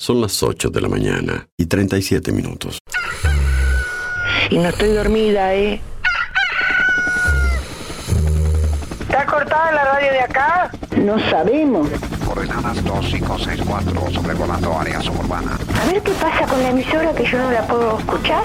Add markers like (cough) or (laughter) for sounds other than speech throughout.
Son las 8 de la mañana y 37 minutos. Y no estoy dormida, ¿eh? ¿Está cortada la radio de acá? No sabemos. Coordenadas 2564, sobrevolando área suburbana. A ver qué pasa con la emisora que yo no la puedo escuchar.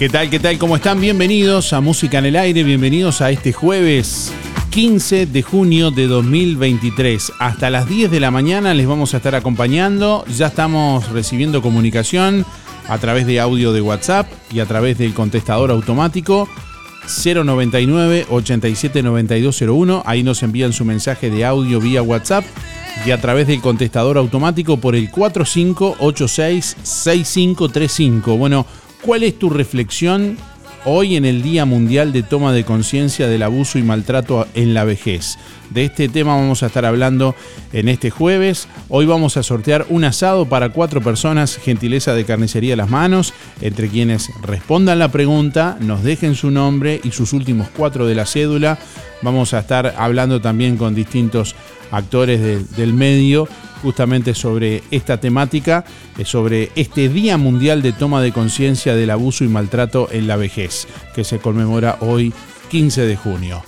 ¿Qué tal? ¿Qué tal? ¿Cómo están? Bienvenidos a Música en el Aire, bienvenidos a este jueves 15 de junio de 2023. Hasta las 10 de la mañana les vamos a estar acompañando. Ya estamos recibiendo comunicación a través de audio de WhatsApp y a través del contestador automático 099 87 9201. Ahí nos envían su mensaje de audio vía WhatsApp y a través del contestador automático por el 4586 6535. Bueno, ¿cuál es tu reflexión hoy en el Día Mundial de Toma de Conciencia del Abuso y Maltrato en la Vejez. De este tema vamos a estar hablando en este jueves. Hoy vamos a sortear un asado para cuatro personas, gentileza de carnicería a las manos, entre quienes respondan la pregunta, nos dejen su nombre y sus últimos cuatro de la cédula. Vamos a estar hablando también con distintos actores de- del medio justamente sobre esta temática, eh, sobre este Día Mundial de Toma de Conciencia del Abuso y Maltrato en la Vejez, que se conmemora hoy 15 de junio.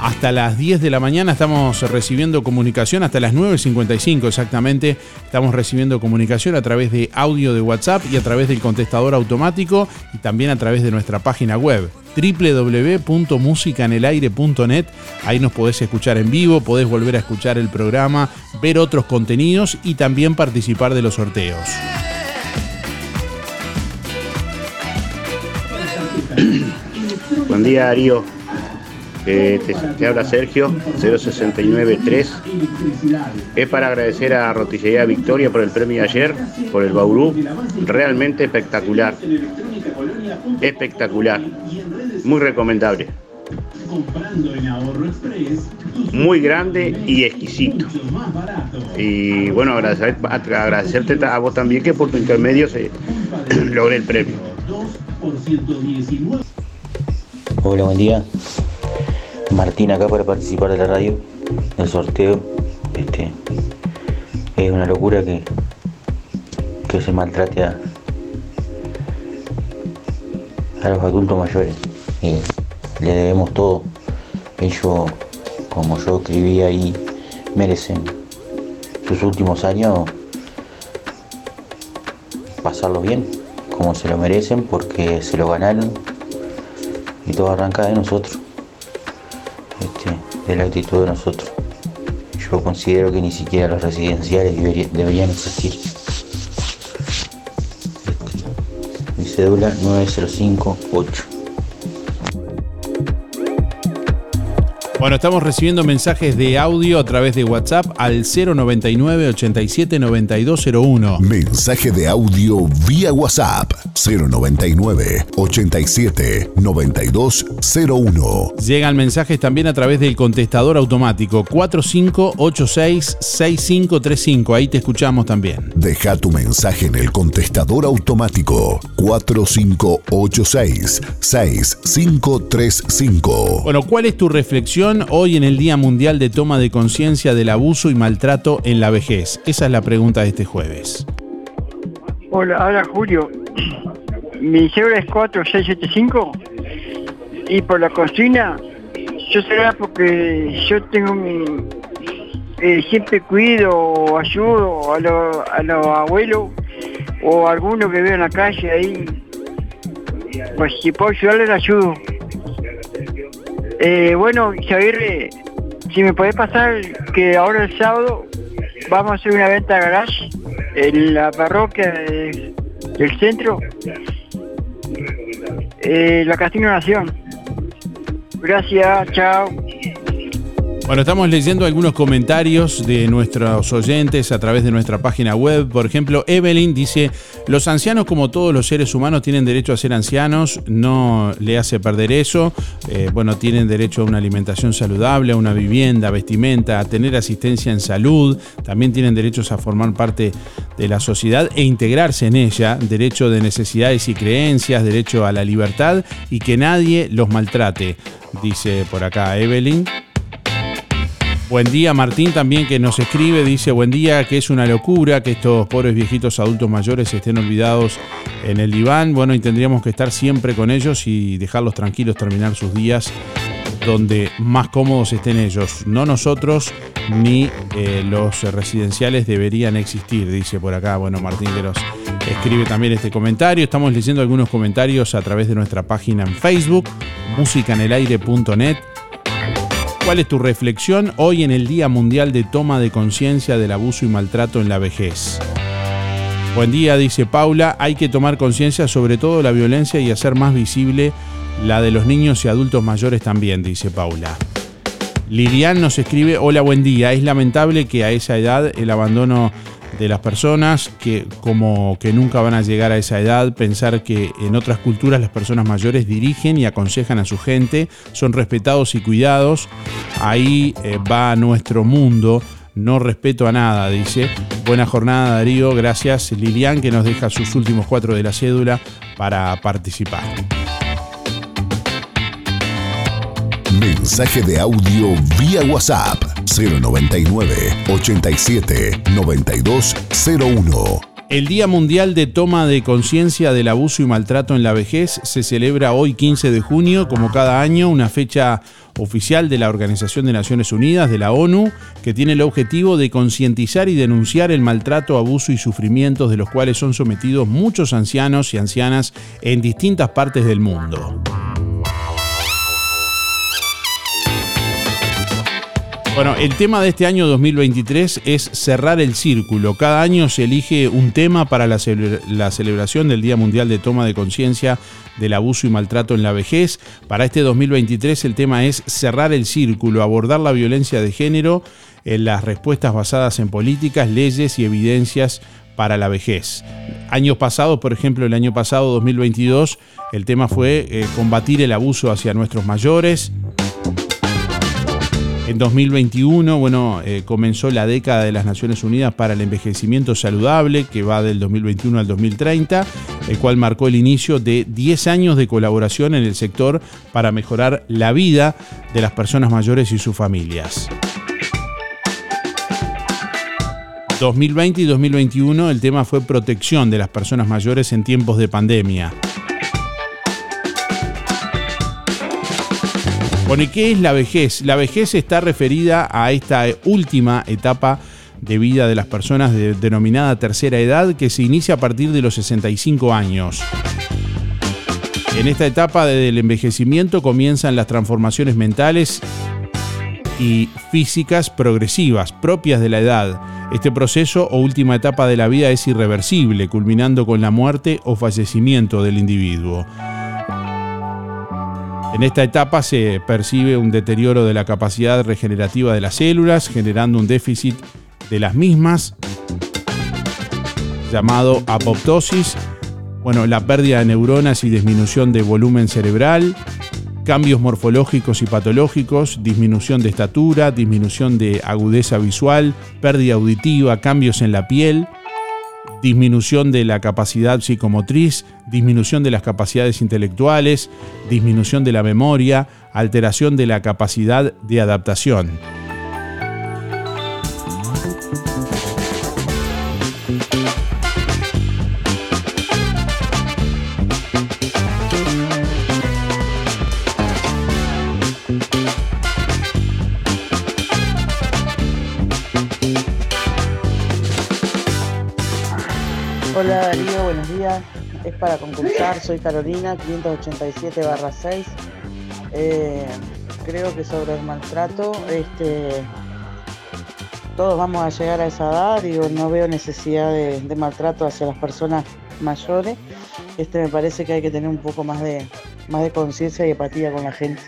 Hasta las 10 de la mañana estamos recibiendo comunicación, hasta las 9.55 exactamente, estamos recibiendo comunicación a través de audio de WhatsApp y a través del contestador automático y también a través de nuestra página web www.musicanelaire.net. Ahí nos podés escuchar en vivo, podés volver a escuchar el programa, ver otros contenidos y también participar de los sorteos. Buen día Darío, Eh, te, te habla Sergio, 0693. Es para agradecer a Rotillería Victoria por el premio de ayer, por el Bauru. Realmente espectacular. Espectacular. Muy recomendable. Muy grande y exquisito. Y bueno, agradecer- agradecerte a vos también que por tu intermedio se (clears throat) logré el premio. Hola, buen día. Martín acá para participar de la radio, del sorteo. Este, es una locura que, que se maltrate a, a los adultos mayores. Eh, le debemos todo. Ellos, como yo escribí ahí, merecen sus últimos años pasarlo bien, como se lo merecen, porque se lo ganaron y todo arranca de nosotros, este, de la actitud de nosotros. Yo considero que ni siquiera los residenciales debería- deberían existir. Mi cédula 9058. Bueno, estamos recibiendo mensajes de audio a través de WhatsApp al 099 87 9201. Mensaje de audio vía WhatsApp 099 87 9201. Llegan mensajes también a través del contestador automático 4586-6535. Ahí te escuchamos también. Deja tu mensaje en el contestador automático 4586 6535. Bueno, ¿cuál es tu reflexión hoy en el Día Mundial de Toma de Conciencia del Abuso y Maltrato en la Vejez? Esa es la pregunta de este jueves. Hola, habla Julio. Mi cédula es 4675 y por la cocina, yo será porque yo tengo mi... eh, siempre cuido o ayudo a los abuelos o a alguno que veo en la calle ahí. Pues si puedo ayudarles, les ayudo. Eh, bueno, Xavier, si me podés pasar que ahora el sábado vamos a hacer una venta garage en la parroquia de- del centro, eh, la Castillo Nación. Gracias, chao. Bueno, estamos leyendo algunos comentarios de nuestros oyentes a través de nuestra página web. Por ejemplo, Evelyn dice, los ancianos como todos los seres humanos tienen derecho a ser ancianos, no le hace perder eso. Eh, bueno, tienen derecho a una alimentación saludable, a una vivienda, vestimenta, a tener asistencia en salud. También tienen derechos a formar parte de la sociedad e integrarse en ella. Derecho de necesidades y creencias, derecho a la libertad y que nadie los maltrate, dice por acá Evelyn. Buen día, Martín también que nos escribe, dice buen día, que es una locura que estos pobres viejitos adultos mayores estén olvidados en el diván. Bueno, y tendríamos que estar siempre con ellos y dejarlos tranquilos terminar sus días donde más cómodos estén ellos. No nosotros ni eh, los residenciales deberían existir, dice por acá, bueno, Martín que nos escribe también este comentario. Estamos leyendo algunos comentarios a través de nuestra página en Facebook, musicanelaire.net. ¿Cuál es tu reflexión hoy en el Día Mundial de Toma de Conciencia del Abuso y Maltrato en la Vejez? Buen día, dice Paula. Hay que tomar conciencia sobre todo la violencia y hacer más visible la de los niños y adultos mayores también, dice Paula. Lilian nos escribe, hola, buen día. Es lamentable que a esa edad el abandono de las personas, que como que nunca van a llegar a esa edad, pensar que en otras culturas las personas mayores dirigen y aconsejan a su gente, son respetados y cuidados. Ahí eh, va nuestro mundo. No respeto a nada, dice. Buena jornada, Darío. Gracias, Lilian, que nos deja sus últimos cuatro de la cédula para participar. Mensaje de audio vía WhatsApp 099 87 9201. El Día Mundial de Toma de Conciencia del Abuso y Maltrato en la Vejez se celebra hoy 15 de junio, como cada año, una fecha oficial de la Organización de Naciones Unidas, de la ONU, que tiene el objetivo de concientizar y denunciar el maltrato, abuso y sufrimientos de los cuales son sometidos muchos ancianos y ancianas en distintas partes del mundo. Bueno, el tema de este año 2023 es cerrar el círculo. Cada año se elige un tema para la, cele- la celebración del Día Mundial de Toma de Conciencia del Abuso y Maltrato en la Vejez. Para este 2023 el tema es cerrar el círculo, abordar la violencia de género en las respuestas basadas en políticas, leyes y evidencias para la vejez. Años pasados, por ejemplo, el año pasado, 2022, el tema fue eh, combatir el abuso hacia nuestros mayores. En 2021, bueno, eh, comenzó la década de las Naciones Unidas para el envejecimiento saludable, que va del 2021 al 2030, el cual marcó el inicio de 10 años de colaboración en el sector para mejorar la vida de las personas mayores y sus familias. 2020 y 2021 el tema fue protección de las personas mayores en tiempos de pandemia. Bueno, ¿y qué es la vejez? La vejez está referida a esta última etapa de vida de las personas de- denominada tercera edad que se inicia a partir de los 65 años. En esta etapa del envejecimiento comienzan las transformaciones mentales y físicas progresivas propias de la edad. Este proceso o última etapa de la vida es irreversible, culminando con la muerte o fallecimiento del individuo. En esta etapa se percibe un deterioro de la capacidad regenerativa de las células, generando un déficit de las mismas, llamado apoptosis, bueno, la pérdida de neuronas y disminución de volumen cerebral, cambios morfológicos y patológicos, disminución de estatura, disminución de agudeza visual, pérdida auditiva, cambios en la piel, disminución de la capacidad psicomotriz, disminución de las capacidades intelectuales, disminución de la memoria, alteración de la capacidad de adaptación. Es para concursar, soy Carolina, 587 barra 6. Eh, creo que sobre el maltrato, este, todos vamos a llegar a esa edad, digo, no veo necesidad de, maltrato hacia las personas mayores. Este me parece que hay que tener un poco más de, más de conciencia y empatía con la gente.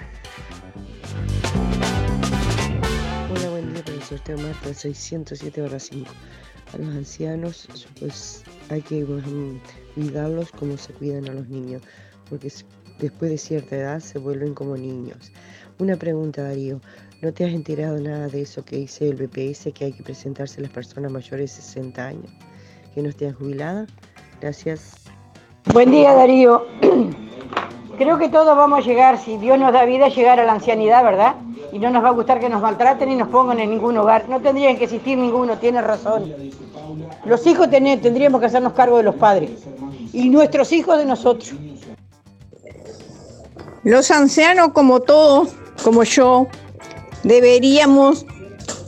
Hola, buen día, profesor Marta, soy 107 barra 5. A los ancianos, pues hay que cuidarlos como se cuidan a los niños, porque después de cierta edad se vuelven como niños. Una pregunta, Darío, ¿no te has enterado nada de eso que dice el BPS, que hay que presentarse a las personas mayores de 60 años, que no estén jubiladas? Gracias. Buen día, Darío. (clears throat) Creo que todos vamos a llegar, si Dios nos da vida, a llegar a la ancianidad, ¿verdad? Y no nos va a gustar que nos maltraten y nos pongan en ningún hogar. No tendrían que existir ninguno, tiene razón. Los hijos tendríamos que hacernos cargo de los padres. Y nuestros hijos de nosotros. Los ancianos, como todos, como yo, deberíamos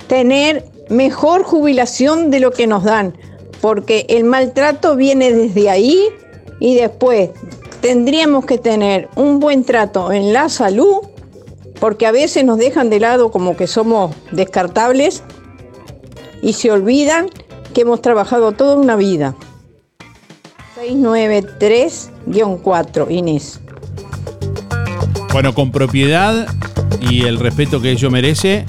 tener mejor jubilación de lo que nos dan, porque el maltrato viene desde ahí y después tendríamos que tener un buen trato en la salud, porque a veces nos dejan de lado como que somos descartables y se olvidan que hemos trabajado toda una vida. 693-4, Inés. Bueno, con propiedad y el respeto que ello merece,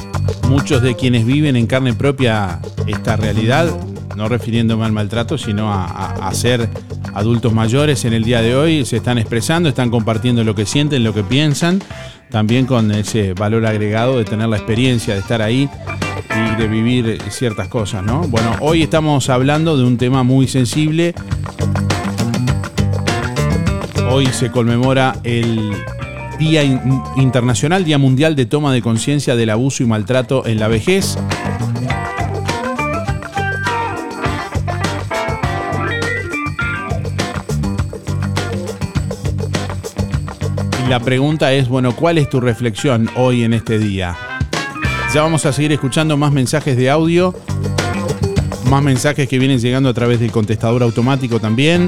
muchos de quienes viven en carne propia esta realidad, no refiriéndome al maltrato, sino a, ser adultos mayores en el día de hoy, se están expresando, están compartiendo lo que sienten, lo que piensan, también con ese valor agregado de tener la experiencia de estar ahí y de vivir ciertas cosas, ¿no? Bueno, hoy estamos hablando de un tema muy sensible. Hoy se conmemora el Día In- Internacional, Día Mundial de Toma de Conciencia del Abuso y Maltrato en la Vejez. Y la pregunta es, bueno, ¿cuál es tu reflexión hoy en este día? Ya vamos a seguir escuchando más mensajes de audio, más mensajes que vienen llegando a través del contestador automático también.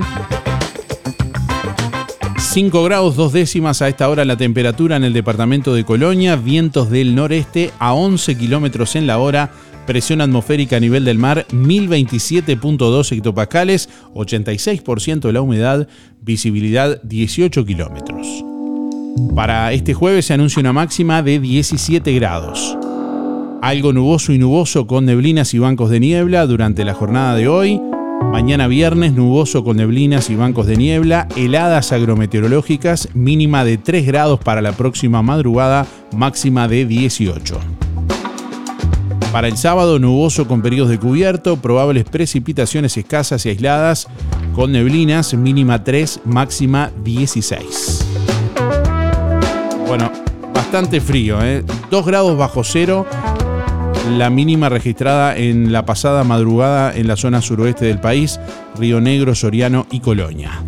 5 grados 2 décimas a esta hora la temperatura en el departamento de Colonia, vientos del noreste a 11 kilómetros en la hora, presión atmosférica a nivel del mar 1027.2 hectopascales, 86% de la humedad, visibilidad 18 kilómetros. Para este jueves se anuncia una máxima de 17 grados. Algo nuboso y nuboso con neblinas y bancos de niebla durante la jornada de hoy. Mañana viernes nuboso con neblinas y bancos de niebla, heladas agrometeorológicas, mínima de 3 grados para la próxima madrugada, máxima de 18. Para el sábado nuboso con periodos de cubierto, probables precipitaciones escasas y aisladas, con neblinas, mínima 3, máxima 16. Bueno, bastante frío, ¿eh? 2 grados bajo cero la mínima registrada en la pasada madrugada en la zona suroeste del país, Río Negro, Soriano y Colonia.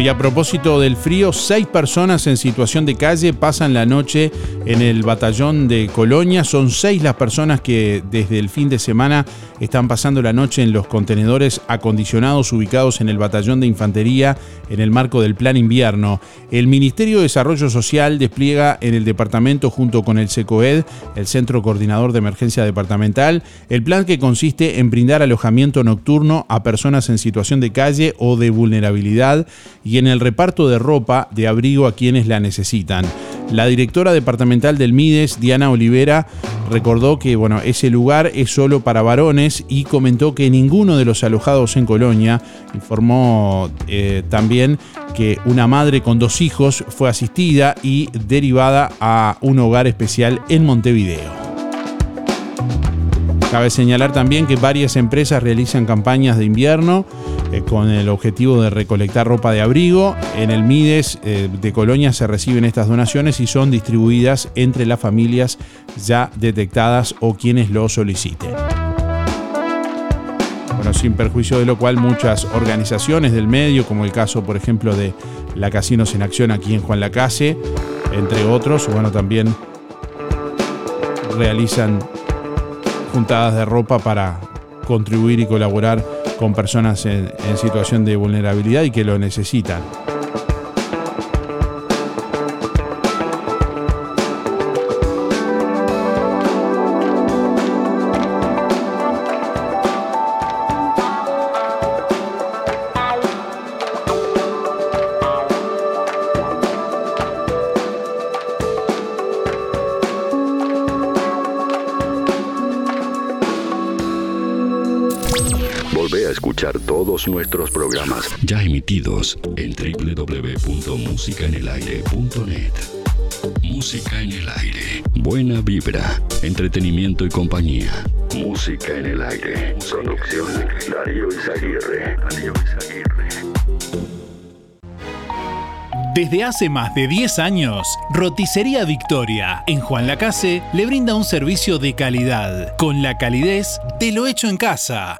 Y a propósito del frío, seis personas en situación de calle pasan la noche en el batallón de Colonia. Son seis las personas que desde el fin de semana están pasando la noche en los contenedores acondicionados ubicados en el batallón de infantería en el marco del plan invierno. El Ministerio de Desarrollo Social despliega en el departamento junto con el SECOED, el Centro Coordinador de Emergencia Departamental, el plan que consiste en brindar alojamiento nocturno a personas en situación de calle o de vulnerabilidad en el reparto de ropa de abrigo a quienes la necesitan. La directora departamental del MIDES, Diana Olivera, recordó que bueno, ese lugar es solo para varones y comentó que ninguno de los alojados en Colonia informó eh, también que una madre con dos hijos fue asistida y derivada a un hogar especial en Montevideo. Cabe señalar también que varias empresas realizan campañas de invierno eh, con el objetivo de recolectar ropa de abrigo. En el MIDES eh, de Colonia se reciben estas donaciones y son distribuidas entre las familias ya detectadas o quienes lo soliciten. Bueno, sin perjuicio de lo cual muchas organizaciones del medio, como el caso por ejemplo de la Casinos en Acción aquí en Juan Lacase, entre otros, bueno, también realizan juntadas de ropa para contribuir y colaborar con personas en, situación de vulnerabilidad y que lo necesitan. Todos nuestros programas ya emitidos en www.musicaenelaire.net. Música en el aire. Buena vibra, entretenimiento y compañía. Música en el aire. Producción Darío Izaguirre. Darío Izaguirre. Desde hace más de 10 años, Roticería Victoria en Juan Lacase le brinda un servicio de calidad, con la calidez de lo hecho en casa.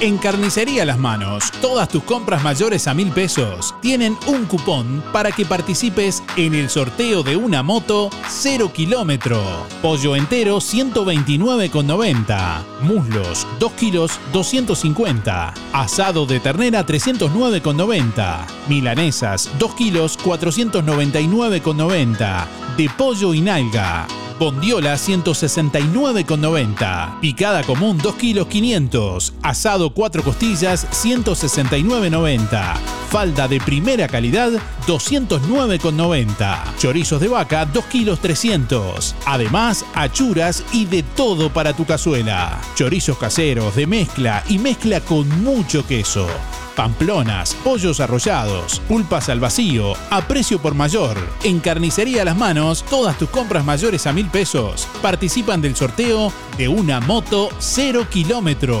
En Carnicería Las Manos, todas tus compras mayores a mil pesos tienen un cupón para que participes en el sorteo de una moto 0 kilómetro. Pollo entero 129,90. Muslos 2 kilos 250. Asado de ternera 309,90. Milanesas 2 kilos 499,90. De pollo y nalga. Bondiola 169,90. Picada común 2 kilos 500. Asado 4 costillas 169,90. Falda de primera calidad 209,90. Chorizos de vaca 2 kilos 300. Además, achuras y de todo para tu cazuela. Chorizos caseros de mezcla y mezcla con mucho queso. Pamplonas, pollos arrollados, pulpas al vacío, a precio por mayor. En Carnicería Las Manos, todas tus compras mayores a mil pesos participan del sorteo de una moto 0 kilómetro.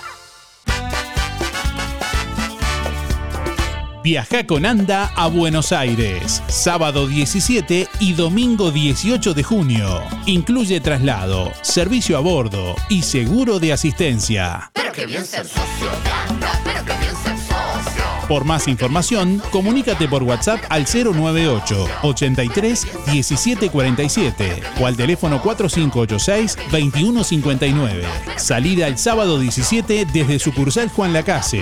Viaja con Anda a Buenos Aires, sábado 17 y domingo 18 de junio. Incluye traslado, servicio a bordo y seguro de asistencia. Pero que bien ser socio de Anda, pero que bien ser socio. Por más información, comunícate por WhatsApp al 098 83 17 47 o al teléfono 4586 2159. Salida el sábado 17 desde sucursal Juan Lacase.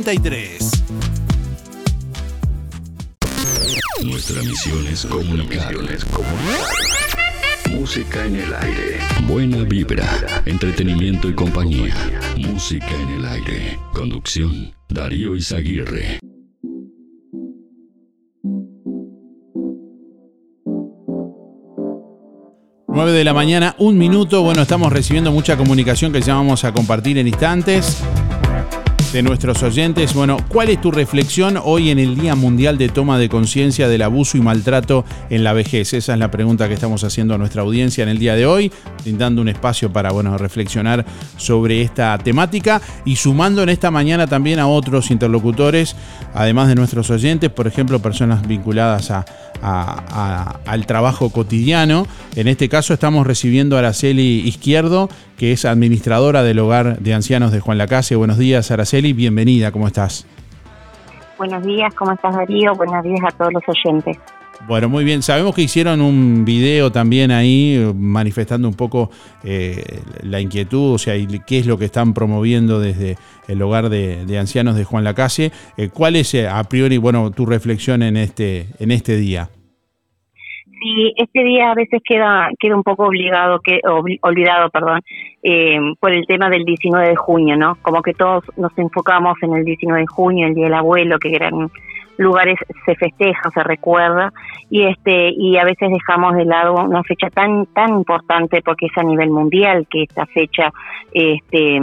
Nuestra misión es comunicar. Música en el aire. Buena vibra, entretenimiento y compañía. Música en el aire. Conducción, Darío Izaguirre. Nueve de la mañana, un minuto. Bueno, estamos recibiendo mucha comunicación que ya vamos a compartir en instantes. De nuestros oyentes. Bueno, ¿cuál es tu reflexión hoy en el Día Mundial de Toma de Conciencia del Abuso y Maltrato en la Vejez? Esa es la pregunta que estamos haciendo a nuestra audiencia en el día de hoy, brindando un espacio para bueno, reflexionar sobre esta temática y sumando en esta mañana también a otros interlocutores, además de nuestros oyentes, por ejemplo, personas vinculadas a, a- a- al trabajo cotidiano. En este caso estamos recibiendo a Araceli Izquierdo, que es administradora del hogar de ancianos de Juan Lacase. Buenos días, Araceli, bienvenida, ¿cómo estás? Buenos días, ¿cómo estás Darío? Buenos días a todos los oyentes. Bueno, muy bien. Sabemos que hicieron un video también ahí eh, manifestando un poco eh, la inquietud, o sea, y qué es lo que están promoviendo desde el hogar de, ancianos de Juan Lacase. Eh, ¿Cuál es eh, a priori, bueno, tu reflexión en este, en este día? Sí, este día a veces queda queda un poco obligado, que olvidado, perdón, eh, por el tema del 19 de junio, ¿no? Como que todos nos enfocamos en el 19 de junio, el Día del Abuelo, que eran lugares se festeja, se recuerda y este y a veces dejamos de lado una fecha tan tan importante porque es a nivel mundial que esta fecha este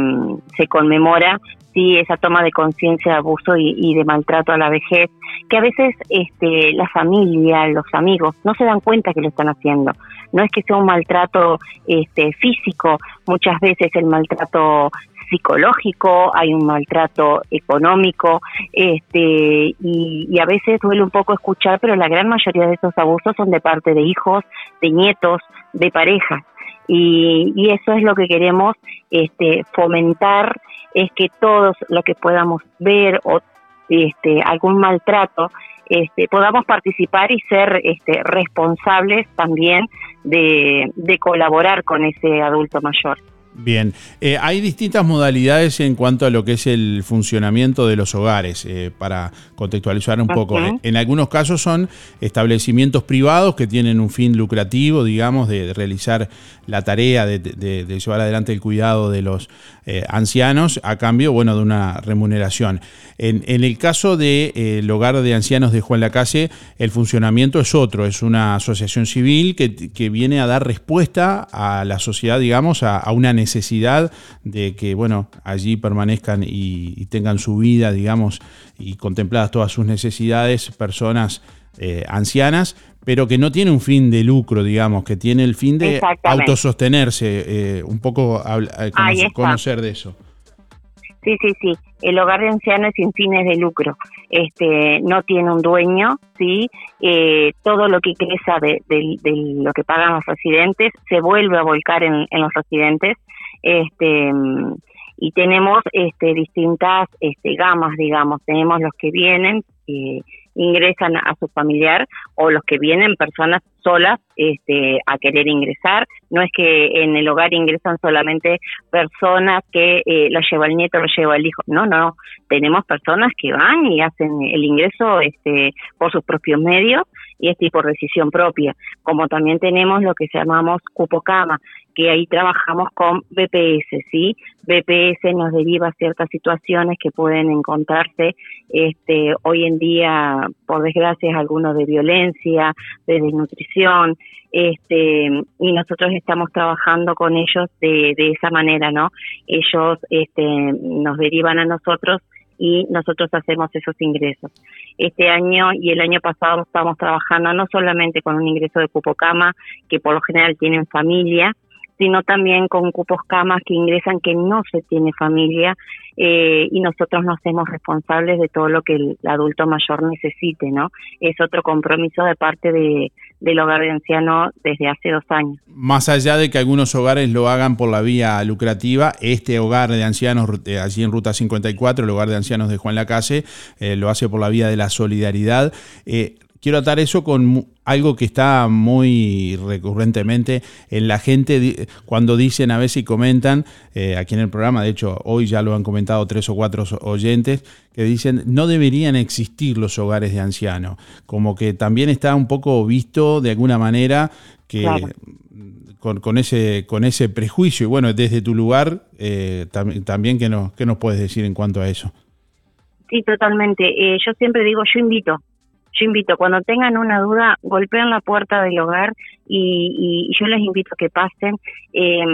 se conmemora sí esa toma de conciencia de abuso y, y de maltrato a la vejez que a veces este la familia los amigos no se dan cuenta que lo están haciendo. No es que sea un maltrato este físico muchas veces el maltrato psicológico, hay un maltrato económico, este, y, y a veces duele un poco escuchar, pero la gran mayoría de esos abusos son de parte de hijos, de nietos, de parejas. Y, y eso es lo que queremos este, fomentar, es que todos lo que podamos ver o este, algún maltrato, este, podamos participar y ser este, responsables también de, de colaborar con ese adulto mayor. Bien, Eh, hay distintas modalidades en cuanto a lo que es el funcionamiento de los hogares, eh, para contextualizar un poco. En algunos casos son establecimientos privados que tienen un fin lucrativo, digamos, de, realizar la tarea de, de- de llevar adelante el cuidado de los eh, ancianos a cambio, bueno, de una remuneración. En, en el caso del hogar de ancianos de Juan Lacase, el funcionamiento es otro, es una asociación civil que, que viene a dar respuesta a la sociedad, digamos, a, a una necesidad de que, bueno, allí permanezcan y, y tengan su vida, digamos, y contempladas todas sus necesidades, personas eh, ancianas, pero que no tiene un fin de lucro, digamos, que tiene el fin de autosostenerse, eh, un poco habla- eh, conocer, conocer de eso. Sí, sí, sí. El hogar de ancianos es sin fines de lucro. Este, no tiene un dueño, sí. Eh, todo lo que ingresa de, de- de lo que pagan los residentes se vuelve a volcar en, en los residentes. Este, y tenemos este, distintas este, gamas, digamos. Tenemos los que vienen, eh, ingresan a su familiar o los que vienen personas solas este, a querer ingresar. No es que en el hogar ingresan solamente personas que eh, lleva el nieto, lo lleva el hijo. No, no. Tenemos personas que van y hacen el ingreso este, por sus propios medios y este por decisión propia. Como también tenemos lo que llamamos cupo cama, que ahí trabajamos con BPS, ¿sí? BPS nos deriva ciertas situaciones que pueden encontrarse este, hoy en día, por desgracia, algunos de violencia, de desnutrición, este, y nosotros estamos trabajando con ellos de, de esa manera, ¿no? Ellos este, nos derivan a nosotros y nosotros hacemos esos ingresos. Este año y el año pasado estamos trabajando no solamente con un ingreso de cupo cama, que por lo general tienen familia, sino también con cupos camas que ingresan que no se tiene familia eh, y nosotros nos hacemos responsables de todo lo que el adulto mayor necesite, ¿no? Es otro compromiso de parte de, del hogar de anciano desde hace dos años. Más allá de que algunos hogares lo hagan por la vía lucrativa, este hogar de ancianos, eh, allí en Ruta 54, el hogar de ancianos de Juan Lacase, eh, lo hace por la vía de la solidaridad. Eh, quiero atar eso con algo que está muy recurrentemente en la gente cuando dicen a veces y comentan eh, aquí en el programa, de hecho hoy ya lo han comentado tres o cuatro oyentes, que dicen no deberían existir los hogares de ancianos, como que también está un poco visto de alguna manera que Claro. con, con ese con ese prejuicio y bueno desde tu lugar eh, tam- también que nos qué nos puedes decir en cuanto a eso Sí, totalmente. Eh, yo siempre digo, yo invito, yo invito, cuando tengan una duda, golpeen la puerta del hogar y, y yo les invito a que pasen. Eh,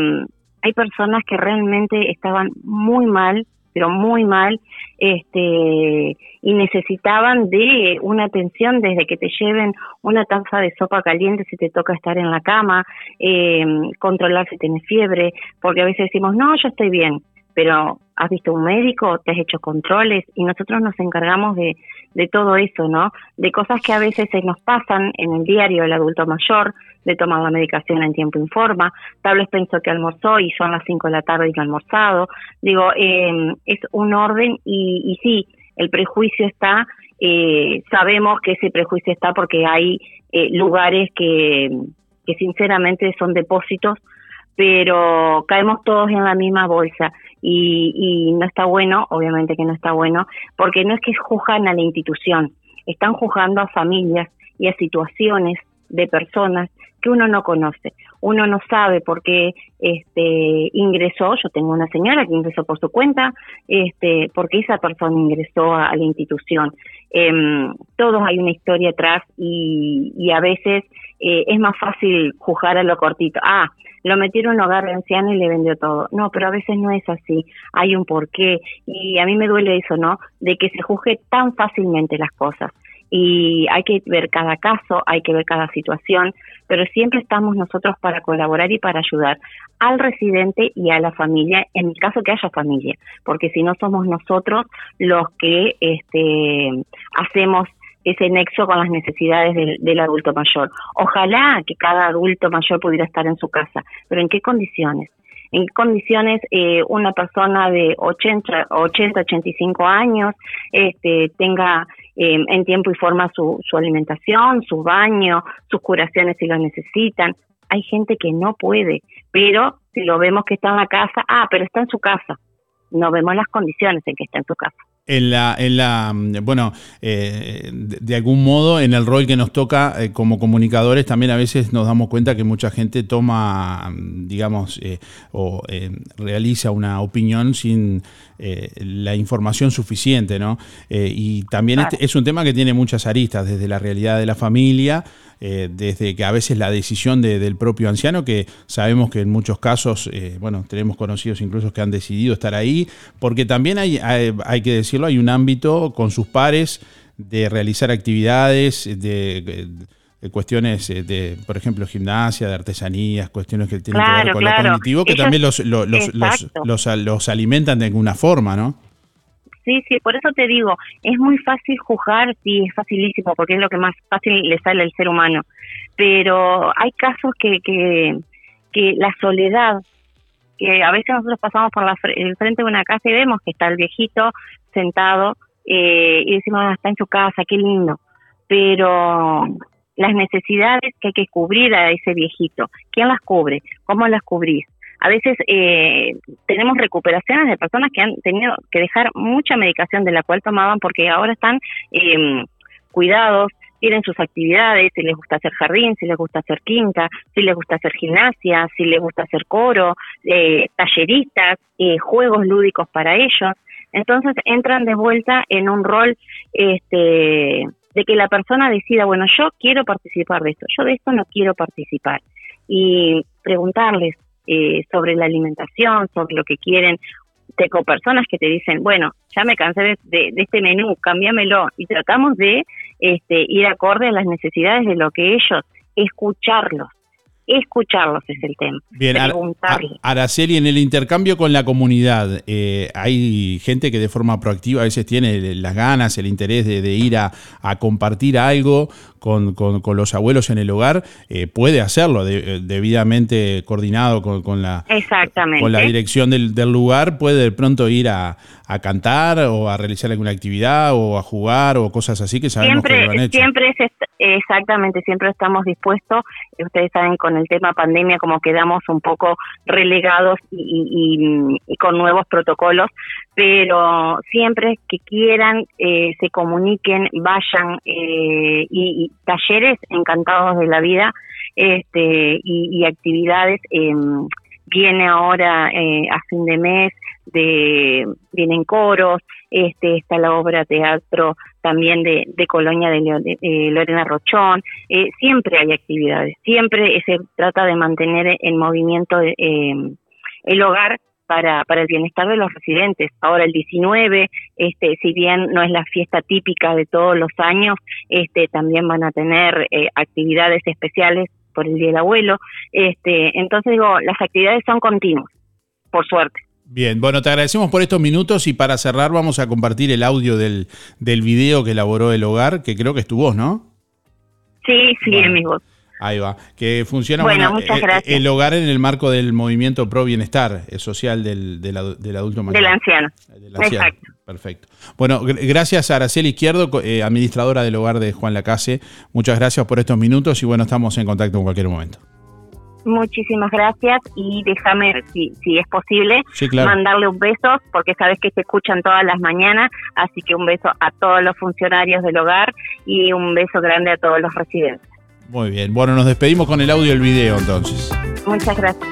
hay personas que realmente estaban muy mal, pero muy mal, este, y necesitaban de una atención desde que te lleven una taza de sopa caliente si te toca estar en la cama, eh, controlar si tienes fiebre, porque a veces decimos, no, yo estoy bien, pero has visto un médico, te has hecho controles y nosotros nos encargamos de, de todo eso, ¿no? De cosas que a veces se nos pasan en el diario el adulto mayor, de tomar la medicación en tiempo informa, tal vez pensó que almorzó y son las 5 de la tarde y no almorzado. Digo, eh, es un orden y, y sí, el prejuicio está, eh, sabemos que ese prejuicio está porque hay eh, lugares que, que sinceramente son depósitos pero caemos todos en la misma bolsa y, y no está bueno, obviamente que no está bueno, porque no es que juzgan a la institución, están juzgando a familias y a situaciones de personas que uno no conoce. Uno no sabe por qué este, ingresó, yo tengo una señora que ingresó por su cuenta, este, porque esa persona ingresó a la institución. Em, todos hay una historia atrás y, y a veces eh, es más fácil juzgar a lo cortito. Ah, lo metieron en un hogar de ancianos y le vendió todo. No, pero a veces no es así. Hay un porqué. Y a mí me duele eso, ¿no? De que se juzgue tan fácilmente las cosas. Y hay que ver cada caso, hay que ver cada situación, pero siempre estamos nosotros para colaborar y para ayudar al residente y a la familia, en el caso que haya familia, porque si no somos nosotros los que este, hacemos ese nexo con las necesidades del, adulto mayor. Ojalá que cada adulto mayor pudiera estar en su casa, pero ¿en qué condiciones? ¿En qué condiciones eh, una persona de 80, 80 85 años este, tenga eh, en tiempo y forma su, su alimentación, su baño, sus curaciones si lo necesitan? Hay gente que no puede, pero si lo vemos que está en la casa, ah, pero está en su casa. No vemos las condiciones en que está en su casa en la, en la bueno, eh, de, algún modo en el rol que nos toca eh, como comunicadores también a veces nos damos cuenta que mucha gente toma, digamos, eh, o realiza una opinión sin la información suficiente, ¿no? y también claro. este es un tema que tiene muchas aristas, desde la realidad de la familia, eh, desde que a veces la decisión de, del propio anciano, que sabemos que en muchos casos, eh, bueno, tenemos conocidos incluso que han decidido estar ahí, porque también hay, hay, hay, que decirlo, hay un ámbito con sus pares de realizar actividades, de, de cuestiones de, por ejemplo, gimnasia, de artesanías, cuestiones que tienen claro, que ver con claro. lo cognitivo, que Ellos, también los, los, los, los, los, los alimentan de alguna forma, ¿no? Sí, sí, por eso te digo, es muy fácil juzgar, sí, es facilísimo, porque es lo que más fácil le sale al ser humano. Pero hay casos que, que, que la soledad, que a veces nosotros pasamos por la, el frente de una casa y vemos que está el viejito sentado eh, y decimos, ah, está en su casa, qué lindo. Pero las necesidades que hay que cubrir a ese viejito, ¿quién las cubre? ¿Cómo las cubrís? a veces eh, tenemos recuperaciones de personas que han tenido que dejar mucha medicación de la cual tomaban porque ahora están eh, cuidados, tienen sus actividades, si les gusta hacer jardín, si les gusta hacer quinta, si les gusta hacer gimnasia, si les gusta hacer coro, eh, talleristas, eh, juegos lúdicos para ellos. Entonces entran de vuelta en un rol este, de que la persona decida, bueno, yo quiero participar de esto, yo de esto no quiero participar. Y preguntarles, eh, sobre la alimentación, sobre lo que quieren. Tengo personas que te dicen, bueno, ya me cansé de, de, este menú, cámbiamelo. Y tratamos de este, ir acorde a las necesidades de lo que ellos, escucharlos. Escucharlos es el tema. Bien, Araceli, en el intercambio con la comunidad, eh, hay gente que de forma proactiva a veces tiene las ganas, el interés de, de ir a, a, compartir algo con, con, con, los abuelos en el hogar, eh, puede hacerlo de, debidamente coordinado con, con, la, con la dirección del, del, lugar, puede de pronto ir a, a, cantar o a realizar alguna actividad o a jugar o cosas así que sabemos siempre, que lo han hecho. Siempre es, exactamente, siempre estamos dispuestos, ustedes saben con el tema pandemia como quedamos un poco relegados y, y, y con nuevos protocolos, pero siempre que quieran eh, se comuniquen, vayan eh, y, talleres encantados de la vida este y, actividades eh, viene ahora eh, a fin de mes de vienen coros este está la obra teatro también de, de Colonia de, de, de Lorena Rochón eh, siempre hay actividades siempre se trata de mantener en movimiento eh, el hogar para, para el bienestar de los residentes. Ahora el 19, este, si bien no es la fiesta típica de todos los años, este, también van a tener eh, actividades especiales por el Día del Abuelo. Este, entonces digo, las actividades son continuas, por suerte. Bien, bueno, te agradecemos por estos minutos y para cerrar vamos a compartir el audio del, del video que elaboró el hogar, que creo que es tu voz, ¿no? Sí, sí, es mi voz. Ahí va, que funciona Bueno, eh, gracias. el hogar en el marco del movimiento pro bienestar eh, social del, del, adu- del adulto mayor. Del anciano. Del anciano. Exacto. Perfecto. Bueno, gr- gracias a Araceli Izquierdo, eh, administradora del hogar de Juan Lacase. Muchas gracias por estos minutos y bueno, estamos en contacto en cualquier momento. Muchísimas gracias y déjame, si, si es posible, Sí, claro. mandarle un beso, porque sabes que se escuchan todas las mañanas, así que un beso a todos los funcionarios del hogar y un beso grande a todos los residentes. Muy bien. Bueno, nos despedimos con el audio y el video entonces. Muchas gracias.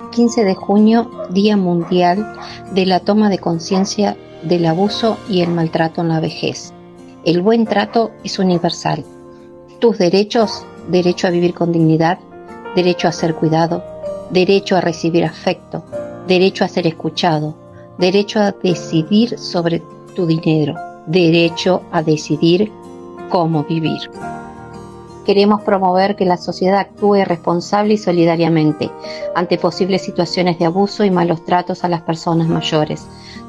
El 15 de junio, Día Mundial de la Toma de Conciencia del Abuso y el Maltrato en la Vejez. El buen trato es universal. Tus derechos, derecho a vivir con dignidad, derecho a ser cuidado, derecho a recibir afecto, derecho a ser escuchado, derecho a decidir sobre tu dinero, derecho a decidir cómo vivir. Queremos promover que la sociedad actúe responsable y solidariamente ante posibles situaciones de abuso y malos tratos a las personas mayores.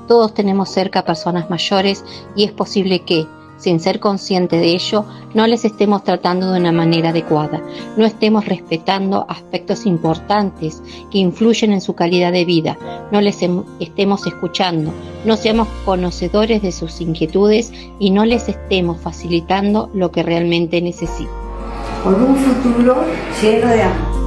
Todos tenemos cerca personas mayores y es posible que, sin ser consciente de ello, no les estemos tratando de una manera adecuada, no estemos respetando aspectos importantes que influyen en su calidad de vida, no les em- estemos escuchando, no seamos conocedores de sus inquietudes y no les estemos facilitando lo que realmente necesitan. por un futuro lleno de amor.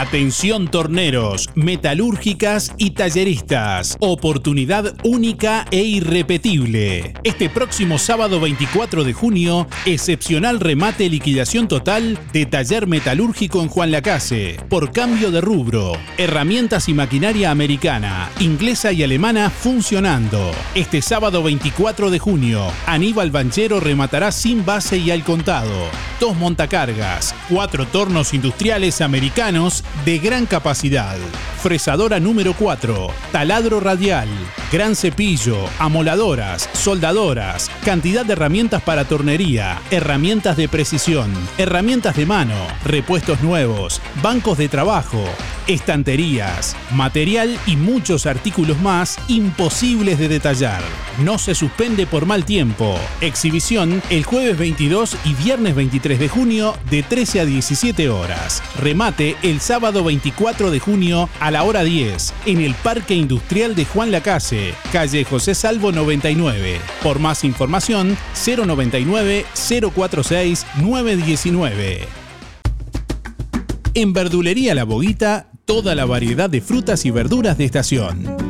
Atención torneros, metalúrgicas y talleristas. Oportunidad única e irrepetible. Este próximo sábado 24 de junio, excepcional remate liquidación total de taller metalúrgico en Juan Lacase. Por cambio de rubro. Herramientas y maquinaria americana, inglesa y alemana funcionando. Este sábado 24 de junio, Aníbal Banchero rematará sin base y al contado. Dos montacargas, cuatro tornos industriales americanos de gran capacidad. Fresadora número 4, taladro radial, gran cepillo, amoladoras, soldadoras, cantidad de herramientas para tornería, herramientas de precisión, herramientas de mano, repuestos nuevos, bancos de trabajo, estanterías, material y muchos artículos más imposibles de detallar. No se suspende por mal tiempo. Exhibición el jueves 22 y viernes 23 de junio de 13 a 17 horas. Remate el sábado 24 de junio a la hora 10 en el Parque Industrial de Juan Lacase, calle José Salvo 99. Por más información 099 046 919. En Verdulería La Boguita, toda la variedad de frutas y verduras de estación.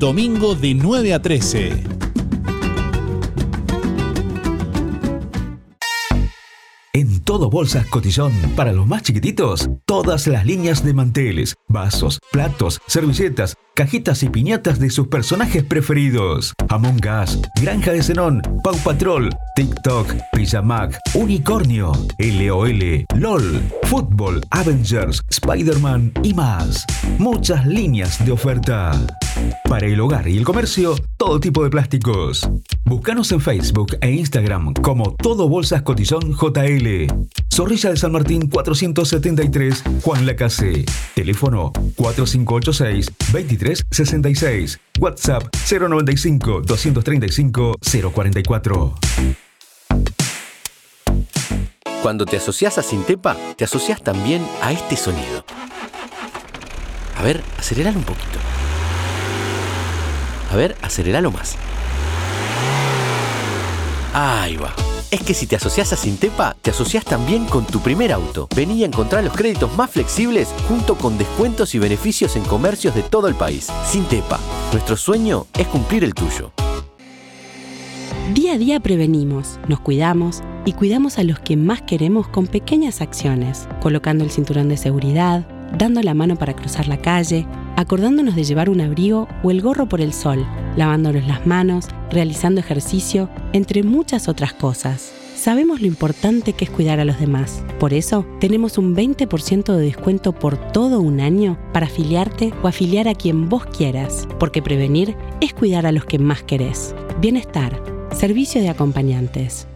Domingo de 9 a 13. En todo Bolsas Cotillón, para los más chiquititos, todas las líneas de manteles, vasos, platos, servilletas, cajitas y piñatas de sus personajes preferidos. Among Us, Granja de Zenón, Pau Patrol, TikTok, Pijamac, Unicornio, LOL, LOL, Fútbol, Avengers, Spider-Man y más. Muchas líneas de oferta. Para el hogar y el comercio, todo tipo de plásticos. Búscanos en Facebook e Instagram como Todo Bolsas Cotillón JL. Zorrilla de San Martín 473, Juan Lacase. Teléfono 4586-2366. WhatsApp 095-235-044. Cuando te asocias a Sintepa, te asocias también a este sonido. A ver, aceleralo un poquito. A ver, aceleralo más. Ahí va. Es que si te asocias a Sintepa, te asocias también con tu primer auto. Vení a encontrar los créditos más flexibles junto con descuentos y beneficios en comercios de todo el país. Sintepa, nuestro sueño es cumplir el tuyo. Día a día prevenimos, nos cuidamos y cuidamos a los que más queremos con pequeñas acciones, colocando el cinturón de seguridad, dando la mano para cruzar la calle, acordándonos de llevar un abrigo o el gorro por el sol, lavándonos las manos, realizando ejercicio, entre muchas otras cosas. Sabemos lo importante que es cuidar a los demás. Por eso, tenemos un 20% de descuento por todo un año para afiliarte o afiliar a quien vos quieras, porque prevenir es cuidar a los que más querés. Bienestar, servicio de acompañantes.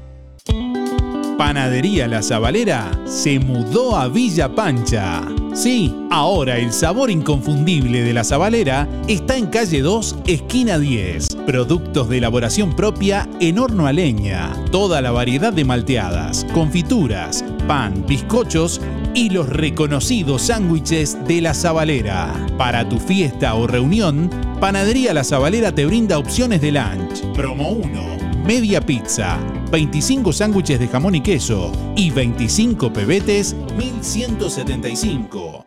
Panadería La Zabalera se mudó a Villa Pancha. Sí, ahora el sabor inconfundible de La Zabalera está en calle 2, esquina 10. Productos de elaboración propia en horno a leña. Toda la variedad de malteadas, confituras, pan, bizcochos y los reconocidos sándwiches de La Zabalera. Para tu fiesta o reunión, Panadería La Zabalera te brinda opciones de lunch. Promo 1 media pizza, 25 sándwiches de jamón y queso y 25 pebetes, 1175.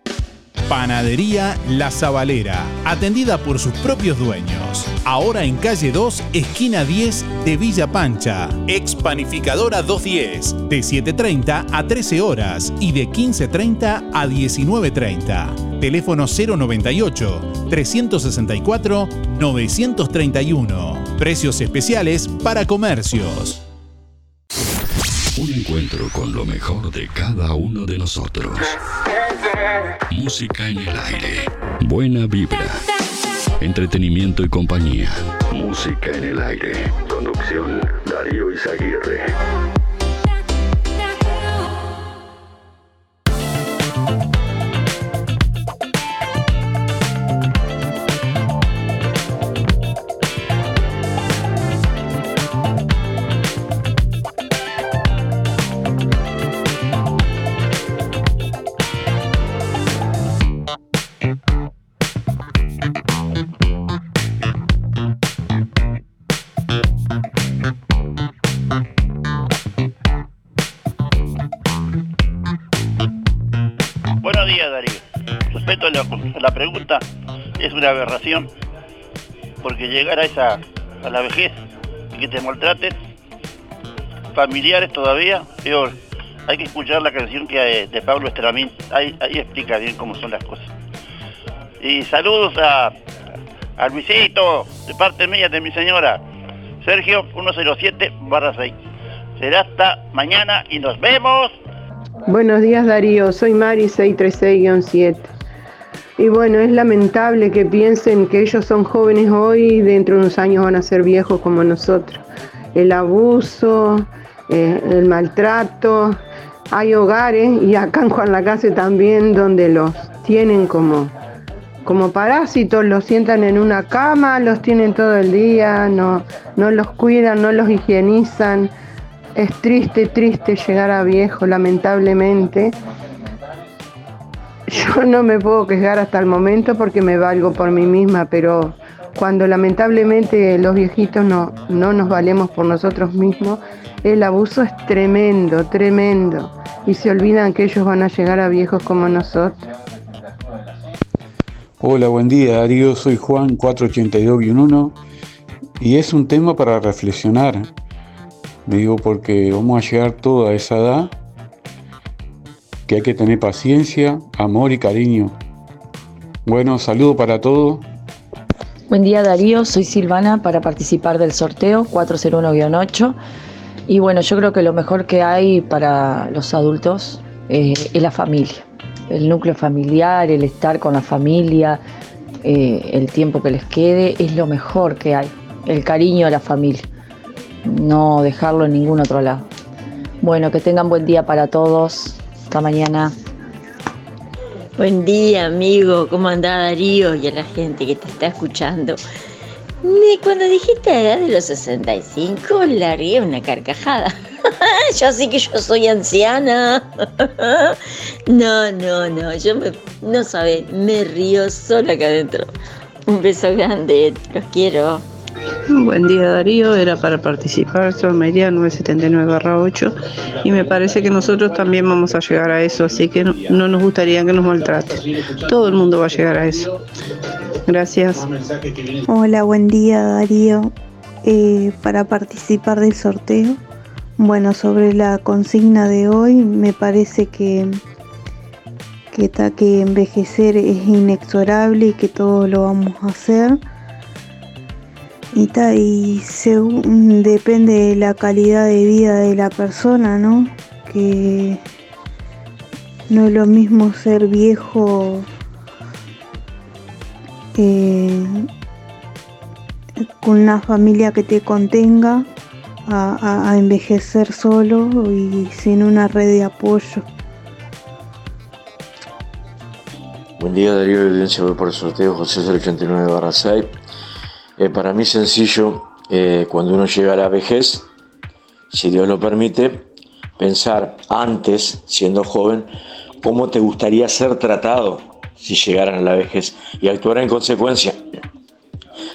Panadería La Zabalera, atendida por sus propios dueños. Ahora en calle 2, esquina 10 de Villa Pancha. Expanificadora 210, de 7.30 a 13 horas y de 15.30 a 19.30. Teléfono 098 364 931. Precios especiales para comercios. Un encuentro con lo mejor de cada uno de nosotros. Música en el aire. Buena vibra. Entretenimiento y compañía. Música en el aire. Conducción Darío Izaguirre. Una aberración, porque llegar a esa a la vejez y que te maltraten, familiares todavía, peor. Hay que escuchar la canción que hay de Pablo Estramín, ahí, ahí explica bien cómo son las cosas. Y saludos a, a Luisito, de parte mía, de mi señora, Sergio 107 barra 6. Será hasta mañana y nos vemos. Buenos días Darío, soy Mari 636-7. Y bueno, es lamentable que piensen que ellos son jóvenes hoy y dentro de unos años van a ser viejos como nosotros. El abuso, eh, el maltrato, hay hogares y acá en Juan Lacase también donde los tienen como, como parásitos, los sientan en una cama, los tienen todo el día, no, no los cuidan, no los higienizan. Es triste, triste llegar a viejo, lamentablemente. (laughs) Yo no me puedo quejar hasta el momento porque me valgo por mí misma, pero cuando lamentablemente los viejitos no, no nos valemos por nosotros mismos, el abuso es tremendo, tremendo. Y se olvidan que ellos van a llegar a viejos como nosotros. Hola, buen día Darío, soy Juan 482-1 y es un tema para reflexionar. Digo porque vamos a llegar toda esa edad que hay que tener paciencia, amor y cariño. Bueno, saludo para todos. Buen día Darío, soy Silvana para participar del sorteo 401-8 y bueno, yo creo que lo mejor que hay para los adultos eh, es la familia, el núcleo familiar, el estar con la familia, eh, el tiempo que les quede, es lo mejor que hay, el cariño a la familia, no dejarlo en ningún otro lado. Bueno, que tengan buen día para todos, hasta mañana. Buen día, amigo. ¿Cómo anda Darío y a la gente que te está escuchando? Cuando dijiste la edad de los 65, largué una carcajada. (laughs) yo sí que yo soy anciana. (laughs) no, no, no, yo me, no sabes, me río sola acá adentro. Un beso grande, los quiero. Buen día Darío, era para participar, soy María 979-8 y me parece que nosotros también vamos a llegar a eso, así que no, no nos gustaría que nos maltraten. Todo el mundo va a llegar a eso. Gracias. Hola, buen día Darío. Eh, para participar del sorteo, bueno, sobre la consigna de hoy, me parece que que, que envejecer es inexorable y que todo lo vamos a hacer. Y, depende de la calidad de vida de la persona, ¿no? Que no es lo mismo ser viejo eh, con una familia que te contenga a, envejecer solo y sin una red de apoyo. Buen día Darío Audiencia, por el sorteo José 089 barra 6. Eh, para mí sencillo, eh, cuando uno llega a la vejez, si Dios lo permite, pensar antes, siendo joven, cómo te gustaría ser tratado si llegaran a la vejez y actuar en consecuencia.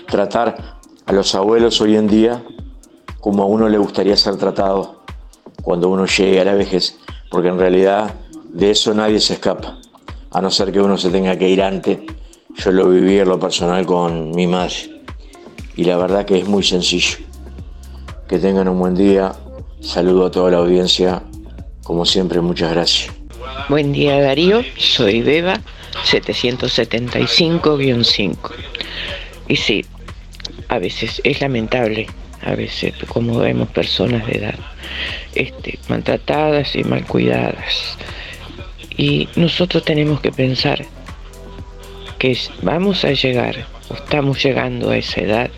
Tratar a los abuelos hoy en día como a uno le gustaría ser tratado cuando uno llegue a la vejez, porque en realidad de eso nadie se escapa, a no ser que uno se tenga que ir antes. Yo lo viví en lo personal con mi madre y la verdad que es muy sencillo. Que tengan un buen día, saludo a toda la audiencia, como siempre muchas gracias. Buen día Darío, soy Beba 775-5. Y sí, a veces es lamentable, a veces como vemos personas de edad este, maltratadas y mal cuidadas. Y nosotros tenemos que pensar que vamos a llegar, o estamos llegando a esa edad,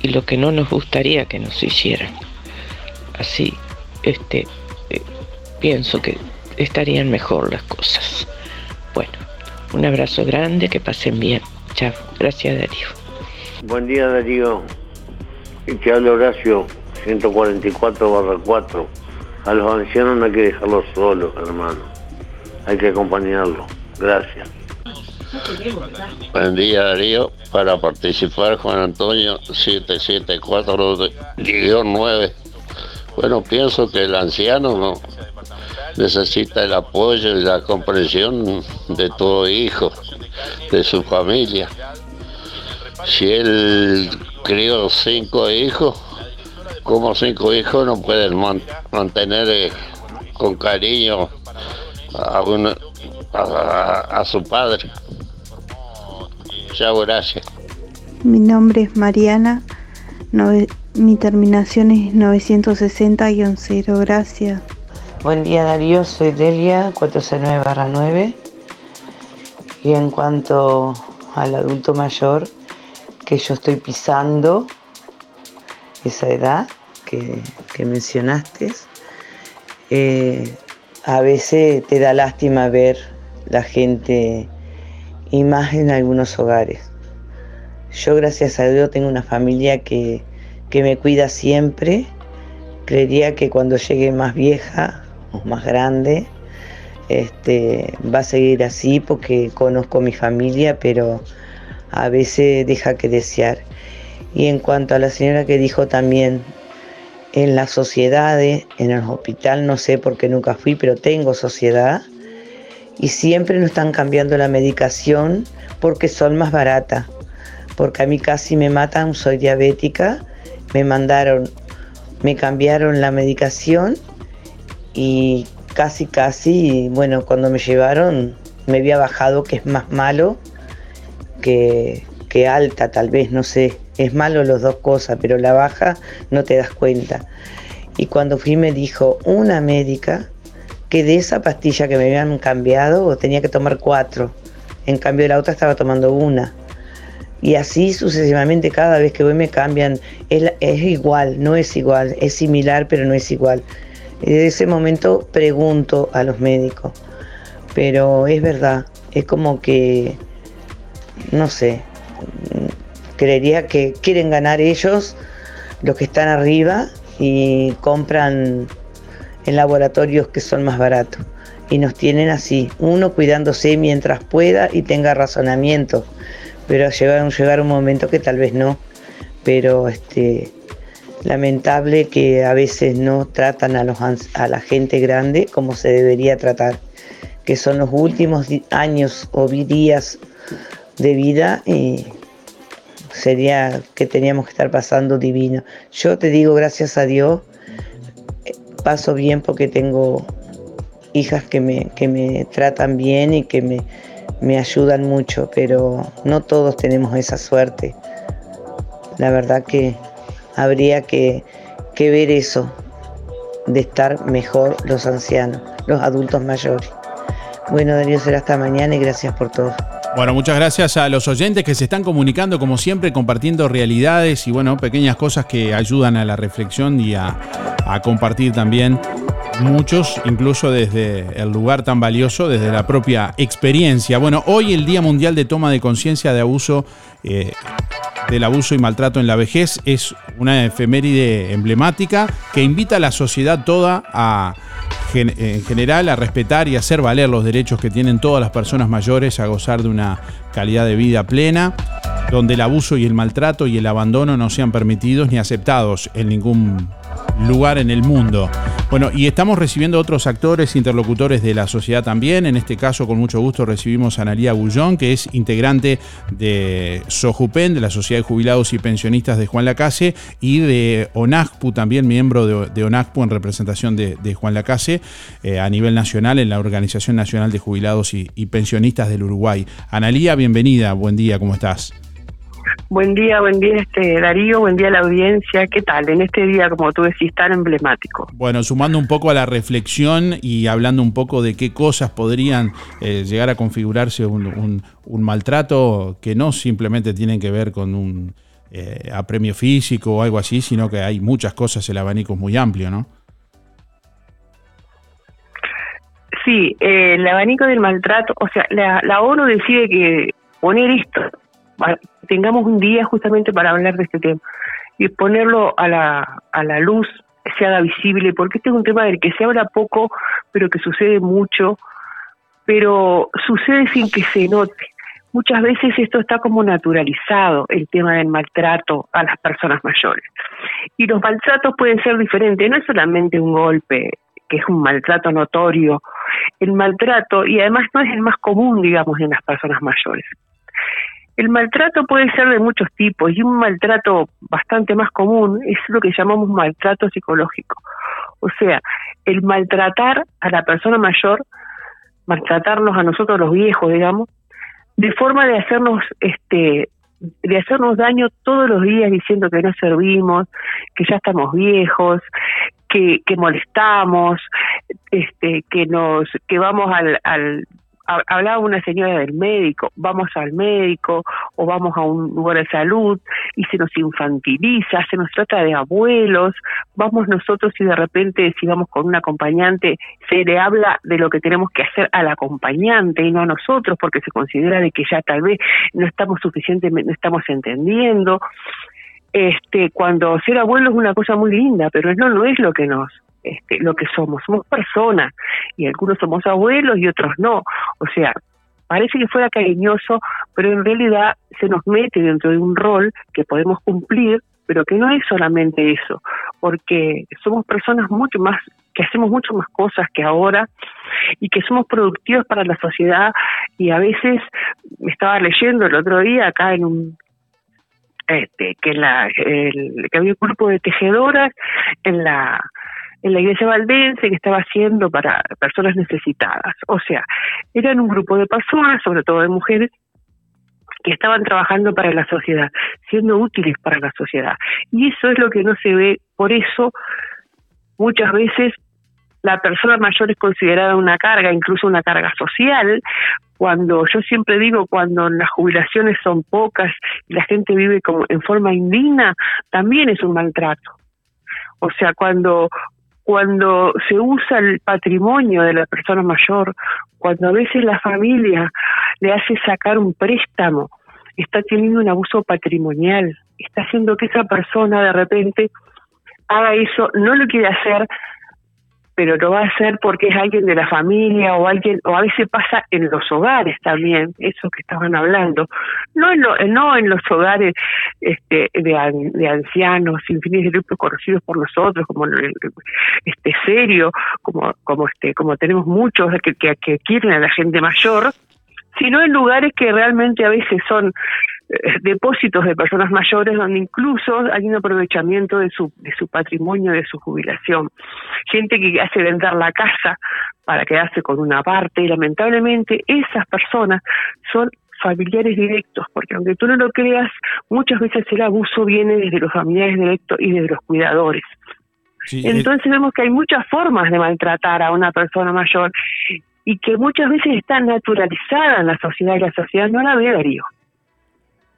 y lo que no nos gustaría que nos hicieran. Así, este, eh, pienso que estarían mejor las cosas. Bueno, un abrazo grande, que pasen bien. Chao, gracias Darío. Buen día Darío, te habla Horacio, 144 barra 4. A los ancianos no hay que dejarlos solos, hermano. Hay que acompañarlos. Gracias. Buen día Darío, para participar Juan Antonio 774-9. Bueno, pienso que el anciano no necesita el apoyo y la comprensión de todo hijo, de su familia. Si él crió cinco hijos, como cinco hijos no pueden man- mantener eh, con cariño a, una- a su padre. Chao, gracias. Mi nombre es Mariana, mi terminación es 960-0, gracias. Buen día Darío, soy Delia, 409-9. Y en cuanto al adulto mayor, que yo estoy pisando esa edad que, que mencionaste, eh, a veces te da lástima ver la gente y más en algunos hogares. Yo gracias a Dios tengo una familia que, que me cuida siempre. Creería que cuando llegue más vieja o más grande, este, va a seguir así porque conozco mi familia, pero a veces deja que desear. Y en cuanto a la señora que dijo también, en las sociedades, en el hospital, no sé por qué nunca fui, pero tengo sociedad, y siempre nos están cambiando la medicación porque son más baratas. Porque a mí casi me matan, soy diabética, me mandaron, me cambiaron la medicación y casi, casi, bueno, cuando me llevaron me había bajado que es más malo que, que alta, tal vez, no sé. Es malo las dos cosas, pero la baja no te das cuenta. Y cuando fui me dijo una médica que de esa pastilla que me habían cambiado tenía que tomar cuatro. En cambio la otra estaba tomando una. Y así sucesivamente, cada vez que voy me cambian. Es, es igual, no es igual, es similar, pero no es igual. En ese momento pregunto a los médicos. Pero es verdad, es como que, no sé, creería que quieren ganar ellos, los que están arriba, y compran en laboratorios que son más baratos. Y nos tienen así, uno cuidándose mientras pueda y tenga razonamiento, pero llegar, llegar un momento que tal vez no. Pero este, lamentable que a veces no tratan a, los, a la gente grande como se debería tratar, que son los últimos años o días de vida y sería que teníamos que estar pasando divino. Yo te digo, gracias a Dios, paso bien porque tengo hijas que me, que me tratan bien y que me, me ayudan mucho, pero no todos tenemos esa suerte. La verdad que habría que, que ver eso, de estar mejor los ancianos, los adultos mayores. Bueno, Darío, será hasta mañana y gracias por todo. Bueno, muchas gracias a los oyentes que se están comunicando como siempre, compartiendo realidades y bueno, pequeñas cosas que ayudan a la reflexión y a, compartir también muchos, incluso desde el lugar tan valioso, desde la propia experiencia. Bueno, hoy el Día Mundial de Toma de Conciencia de Abuso, eh, del Abuso y Maltrato en la Vejez, es una efeméride emblemática que invita a la sociedad toda a en general a respetar y hacer valer los derechos que tienen todas las personas mayores a gozar de una calidad de vida plena, donde el abuso y el maltrato y el abandono no sean permitidos ni aceptados en ningún lugar en el mundo. Bueno, y estamos recibiendo otros actores, interlocutores de la sociedad también. En este caso, con mucho gusto, recibimos a Analia Gullón, que es integrante de SOJUPEN, de la Sociedad de Jubilados y Pensionistas de Juan Lacase, y de ONACPU, también miembro de, ONACPU en representación de, Juan Lacase eh, a nivel nacional en la Organización Nacional de Jubilados y, y Pensionistas del Uruguay. Analía, bienvenida, buen día, ¿cómo estás? Buen día, buen día este Darío, buen día a la audiencia. ¿Qué tal en este día, como tú decís, tan emblemático? Bueno, sumando un poco a la reflexión y hablando un poco de qué cosas podrían eh, llegar a configurarse un, maltrato que no simplemente tienen que ver con un eh, apremio físico o algo así, sino que hay muchas cosas, el abanico es muy amplio, ¿no? Sí, eh, el abanico del maltrato, o sea, la, la ONU decide que poner esto tengamos un día justamente para hablar de este tema y ponerlo a la, a la luz, se haga visible, porque este es un tema del que se habla poco, pero que sucede mucho, pero sucede sin que se note. Muchas veces esto está como naturalizado, el tema del maltrato a las personas mayores. Y los maltratos pueden ser diferentes, no es solamente un golpe, que es un maltrato notorio, el maltrato, y además no es el más común, digamos, en las personas mayores. El maltrato puede ser de muchos tipos y un maltrato bastante más común es lo que llamamos maltrato psicológico. O sea, el maltratar a la persona mayor, maltratarnos a nosotros los viejos, digamos, de forma de hacernos este de hacernos daño todos los días diciendo que no servimos, que ya estamos viejos, que, que molestamos, este, que nos, que vamos al, al hablaba una señora del médico, vamos al médico o vamos a un lugar de salud y se nos infantiliza, se nos trata de abuelos, vamos nosotros y de repente si vamos con un acompañante se le habla de lo que tenemos que hacer al acompañante y no a nosotros porque se considera de que ya tal vez no estamos suficientemente, no estamos entendiendo. Este, cuando ser abuelo es una cosa muy linda, pero no, no es lo que nos este, lo que somos, somos personas y algunos somos abuelos y otros no. O sea, parece que fuera cariñoso, pero en realidad se nos mete dentro de un rol que podemos cumplir, pero que no es solamente eso, porque somos personas mucho más que hacemos mucho más cosas que ahora y que somos productivos para la sociedad y a veces me estaba leyendo el otro día acá en un este que la que había un grupo de tejedoras en la en la iglesia valdense que estaba haciendo para personas necesitadas. O sea, eran un grupo de personas, sobre todo de mujeres, que estaban trabajando para la sociedad, siendo útiles para la sociedad. Y eso es lo que no se ve, por eso muchas veces la persona mayor es considerada una carga, incluso una carga social, cuando yo siempre digo cuando las jubilaciones son pocas y la gente vive como en forma indigna, también es un maltrato. O sea, cuando cuando se usa el patrimonio de la persona mayor, cuando a veces la familia le hace sacar un préstamo está teniendo un abuso patrimonial, está haciendo que esa persona de repente haga eso, no lo quiere hacer, pero lo va a hacer porque es alguien de la familia o alguien, o a veces pasa en los hogares también, eso que estaban hablando, no en, lo, no en los hogares este, de, ancianos sin fines de lucro conocidos por nosotros, como este serio, como, como este, como tenemos muchos que, que, que quieren a la gente mayor, sino en lugares que realmente a veces son depósitos de personas mayores donde incluso hay un aprovechamiento de su, de su patrimonio, de su jubilación. Gente que hace vender la casa para quedarse con una parte y lamentablemente esas personas son familiares directos, porque aunque tú no lo creas, muchas veces el abuso viene desde los familiares directos y desde los cuidadores. Entonces vemos que hay muchas formas de maltratar a una persona mayor y que muchas veces está naturalizada en la sociedad y la sociedad no la ve Darío.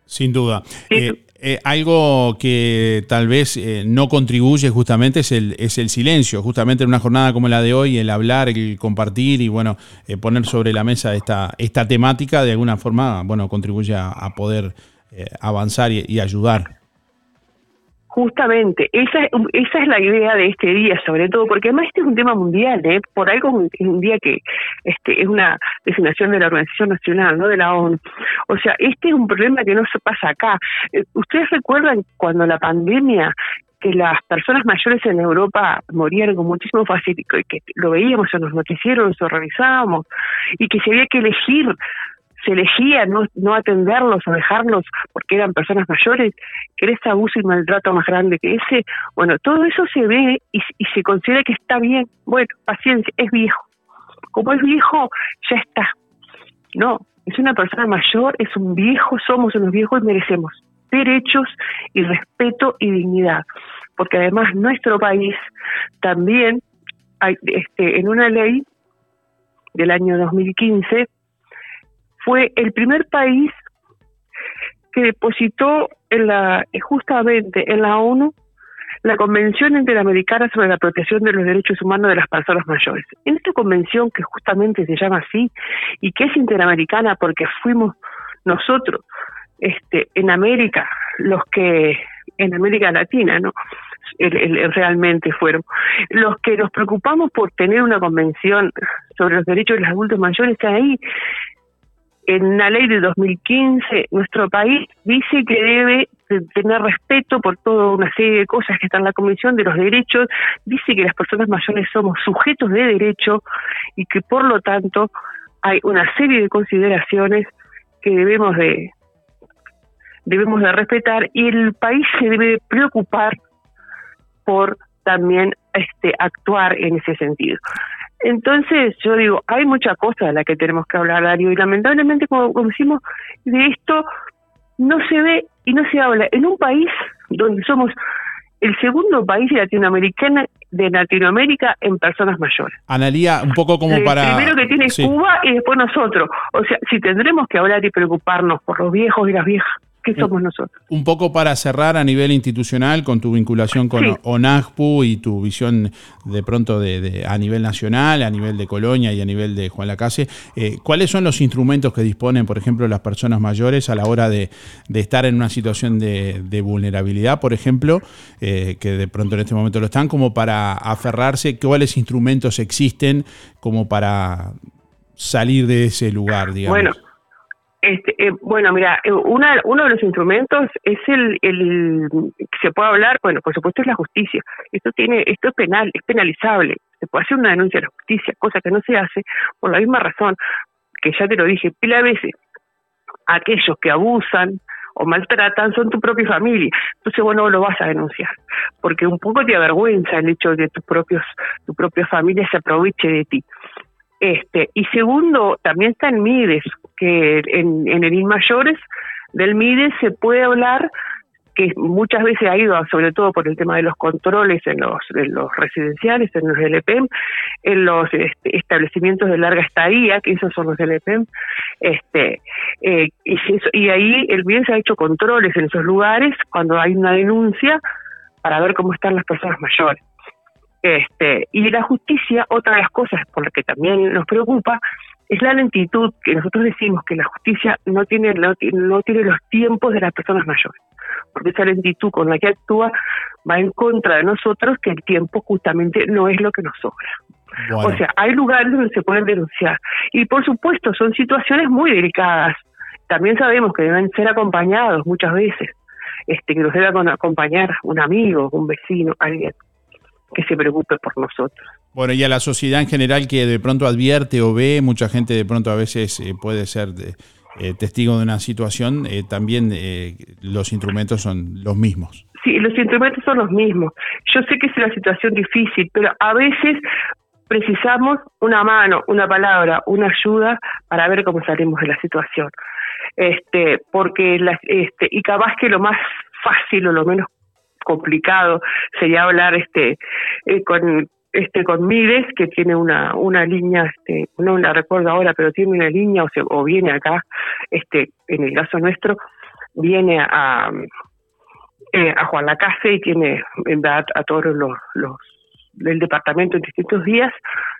Sin duda. Eh, eh, algo que tal vez eh, no contribuye justamente es el, es el silencio. Justamente en una jornada como la de hoy, el hablar, el compartir y bueno, poner sobre la mesa esta, esta temática de alguna forma, bueno, contribuye a, poder avanzar y ayudar. Justamente, esa, esa es la idea de este día, sobre todo, porque además este es un tema mundial, ¿eh? por algo es un día que este, es una designación de la Organización Nacional, no de la ONU. O sea, este es un problema que no se pasa acá. Eh, ¿Ustedes recuerdan cuando la pandemia que las personas mayores en Europa morían con muchísimo y que lo veíamos en los noticieros, lo revisábamos, y que se había que elegir se elegía no, no atenderlos o dejarlos porque eran personas mayores, ese abuso y maltrato más grande que ese, bueno, todo eso se ve y, se considera que está bien. Bueno, paciencia, es viejo. Como es viejo, ya está. No, es una persona mayor, es un viejo, somos unos viejos y merecemos derechos y respeto y dignidad. Porque además nuestro país también, hay, este, en una ley del año 2015, fue el primer país que depositó en la, justamente en la ONU la Convención Interamericana sobre la Protección de los Derechos Humanos de las Personas Mayores. En esta convención, que justamente se llama así, y que es interamericana porque fuimos nosotros, este, en América, los que, en América Latina, ¿no? realmente fueron los que nos preocupamos por tener una convención sobre los derechos de los adultos mayores ahí en una ley de 2015, nuestro país dice que debe tener respeto por toda una serie de cosas que están en la Comisión de los Derechos, dice que las personas mayores somos sujetos de derecho y que por lo tanto hay una serie de consideraciones que debemos de debemos de respetar y el país se debe preocupar por también este actuar en ese sentido. Entonces, yo digo, hay muchas cosas de las que tenemos que hablar, Darío, y lamentablemente, como, decimos, de esto no se ve y no se habla. En un país donde somos el segundo país latinoamericano de Latinoamérica en personas mayores. Analía, un poco como para... El primero que tiene Cuba y después nosotros. O sea, si tendremos que hablar y preocuparnos por los viejos y las viejas, somos nosotros. Un poco para cerrar a nivel institucional con tu vinculación con ONAGPU y tu visión de pronto de, a nivel nacional, a nivel de Colonia y a nivel de Juan Lacase, eh, ¿cuáles son los instrumentos que disponen, por ejemplo, las personas mayores a la hora de, estar en una situación de, vulnerabilidad, por ejemplo, eh, que de pronto en este momento lo están, como para aferrarse? ¿Cuáles instrumentos existen como para salir de ese lugar, digamos? Bueno, este, eh, bueno, mira, eh, una, uno de los instrumentos es el, que se puede hablar, bueno, por supuesto es la justicia. Esto tiene, esto es penal, es penalizable. Se puede hacer una denuncia a la justicia, cosa que no se hace por la misma razón que ya te lo dije pila veces. Aquellos que abusan o maltratan son tu propia familia. Entonces vos no lo vas a denunciar, porque un poco te avergüenza el hecho de que propios, tu propia familia se aproveche de ti. Este, y segundo, también está en MIDES, que en, en el INMAYORES del MIDES se puede hablar que muchas veces ha ido, sobre todo por el tema de los controles en los, en los residenciales, en los LPM, en los este, establecimientos de larga estadía, que esos son los LPM, este, eh, y, y ahí el bien se ha hecho controles en esos lugares cuando hay una denuncia para ver cómo están las personas mayores. Este, y la justicia, otra de las cosas por las que también nos preocupa, es la lentitud que nosotros decimos que la justicia no tiene, no, tiene los tiempos de las personas mayores, porque esa lentitud con la que actúa va en contra de nosotros, que el tiempo justamente no es lo que nos sobra. O sea, hay lugares donde se pueden denunciar. Y por supuesto, son situaciones muy delicadas. También sabemos que deben ser acompañados muchas veces, este, que nos debe acompañar un amigo, un vecino, alguien que se preocupe por nosotros. Bueno, y a la sociedad en general que de pronto advierte o ve, mucha gente de pronto a veces eh, puede ser eh, testigo de una situación, eh, también los instrumentos son los mismos. Sí, los instrumentos son los mismos. Yo sé que es una situación difícil, pero a veces precisamos una mano, una palabra, una ayuda para ver cómo salimos de la situación. Este, porque este, y capaz que lo más fácil o lo menos complicado sería hablar este con este con Mides que tiene una una línea este no la recuerdo ahora pero tiene una línea o, o viene acá este en el caso nuestro viene a eh, a Juan Lacase y tiene en verdad a todos los, los del departamento en distintos días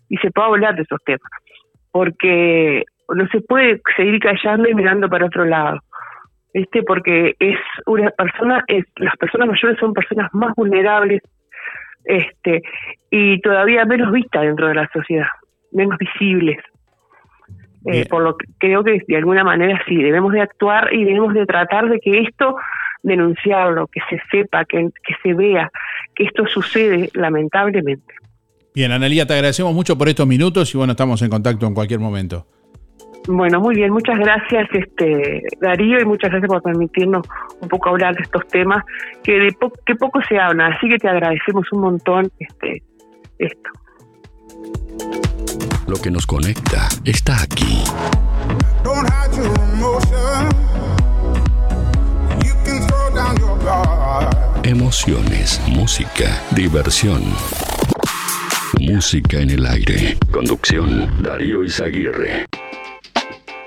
y se puede hablar de esos temas porque no se puede seguir callando y mirando para otro lado este porque es una persona es las personas mayores son personas más vulnerables este y todavía menos vistas dentro de la sociedad, menos visibles. Eh, por lo que creo que de alguna manera sí, debemos de actuar y debemos de tratar de que esto, denunciarlo, que se sepa, que, que se vea, que esto sucede lamentablemente. Bien, Analia, te agradecemos mucho por estos minutos y bueno, estamos en contacto en cualquier momento. Bueno, muy bien, muchas gracias este Darío y muchas gracias por permitirnos un poco hablar de estos temas que de que poco se hablan, así que te agradecemos un montón este esto. Lo que nos conecta está aquí. Emociones, música, diversión. Música en el aire. Conducción, Darío Izaguirre.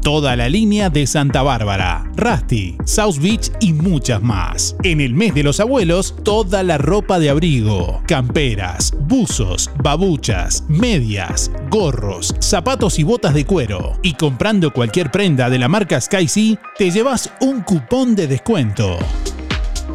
toda la línea de Santa Bárbara, Rusty, South Beach y muchas más. En el mes de los abuelos, toda la ropa de abrigo, camperas, buzos, babuchas, medias, gorros, zapatos y botas de cuero. Y comprando cualquier prenda de la marca Sky te llevas un cupón de descuento.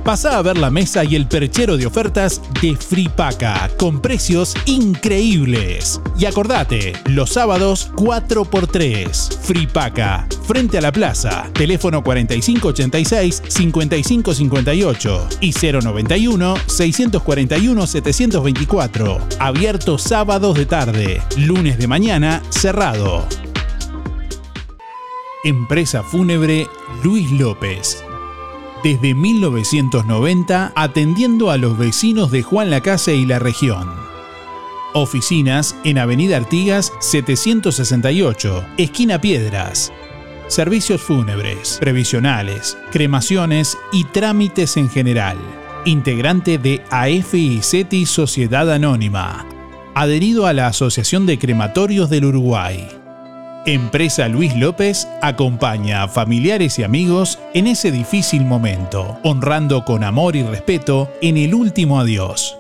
Pasa a ver la mesa y el perchero de ofertas de Fripaca con precios increíbles. Y acordate, los sábados 4x3. Fripaca, frente a la plaza. Teléfono 4586-5558 y 091-641-724. Abierto sábados de tarde, lunes de mañana cerrado. Empresa Fúnebre Luis López desde 1990 atendiendo a los vecinos de Juan Lacase y la región. Oficinas en Avenida Artigas 768, esquina Piedras. Servicios fúnebres, previsionales, cremaciones y trámites en general. Integrante de AFI Sociedad Anónima. adherido a la Asociación de Crematorios del Uruguay. Empresa Luis López acompaña a familiares y amigos en ese difícil momento, honrando con amor y respeto en el último adiós.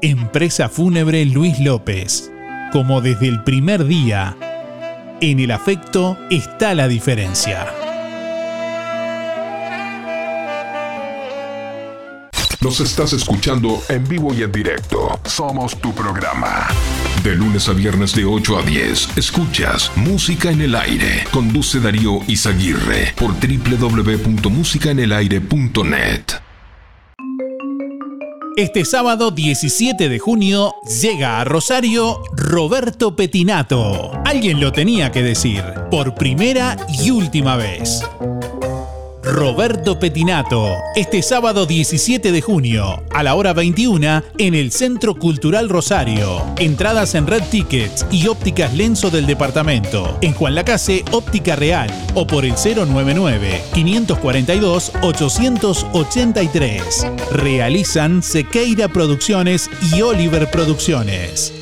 Empresa Fúnebre Luis López. Como desde el primer día, en el afecto está la diferencia. Nos estás escuchando en vivo y en directo. Somos tu programa. De lunes a viernes de 8 a 10, escuchas Música en el Aire. Conduce Darío Izaguirre por www.musicaenelaire.net. Este sábado 17 de junio llega a Rosario Roberto Petinato. Alguien lo tenía que decir, por primera y última vez. Roberto Petinato, este sábado 17 de junio, a la hora 21, en el Centro Cultural Rosario. Entradas en Red Tickets y Ópticas Lenzo del Departamento. En Juan Lacase, Óptica Real, o por el 099-542-883. Realizan Sequeira Producciones y Oliver Producciones.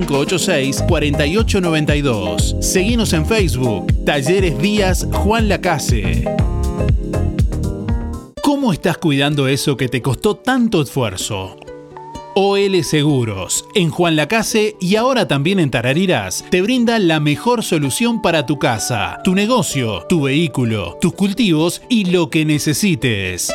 4586-4892. Seguimos en Facebook, Talleres Díaz Juan Lacase. ¿Cómo estás cuidando eso que te costó tanto esfuerzo? OL Seguros, en Juan Lacase y ahora también en Tarariras, te brinda la mejor solución para tu casa, tu negocio, tu vehículo, tus cultivos y lo que necesites.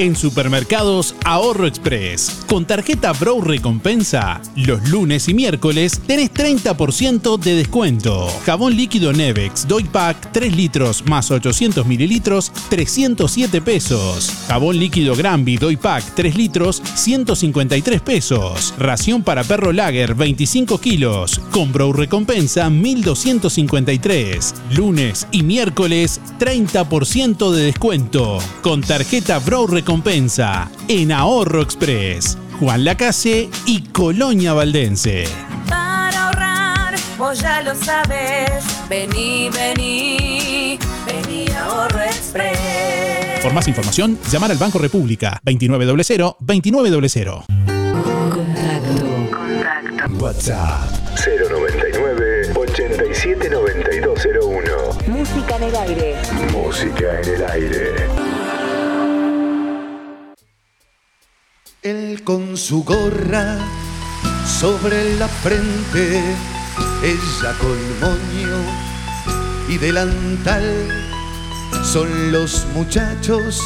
En supermercados Ahorro Express, con tarjeta Brow Recompensa, los lunes y miércoles tenés 30% de descuento. Jabón líquido Nevex Doy Pack 3 litros más 800 mililitros, 307 pesos. Jabón líquido Granby Doy Pack 3 litros, 153 pesos. Ración para perro Lager 25 kilos, con Brow Recompensa 1253. Lunes y miércoles 30% de descuento. Con tarjeta Brow Recompensa en Ahorro Express, Juan Lacase y Colonia Valdense. Para ahorrar, vos ya lo sabes. Vení, vení, vení a Ahorro Express. Por más información, llamar al Banco República 2900-2900. WhatsApp 099 879201 Música en el aire. Música en el aire. Él con su gorra sobre la frente, ella con moño y delantal. Son los muchachos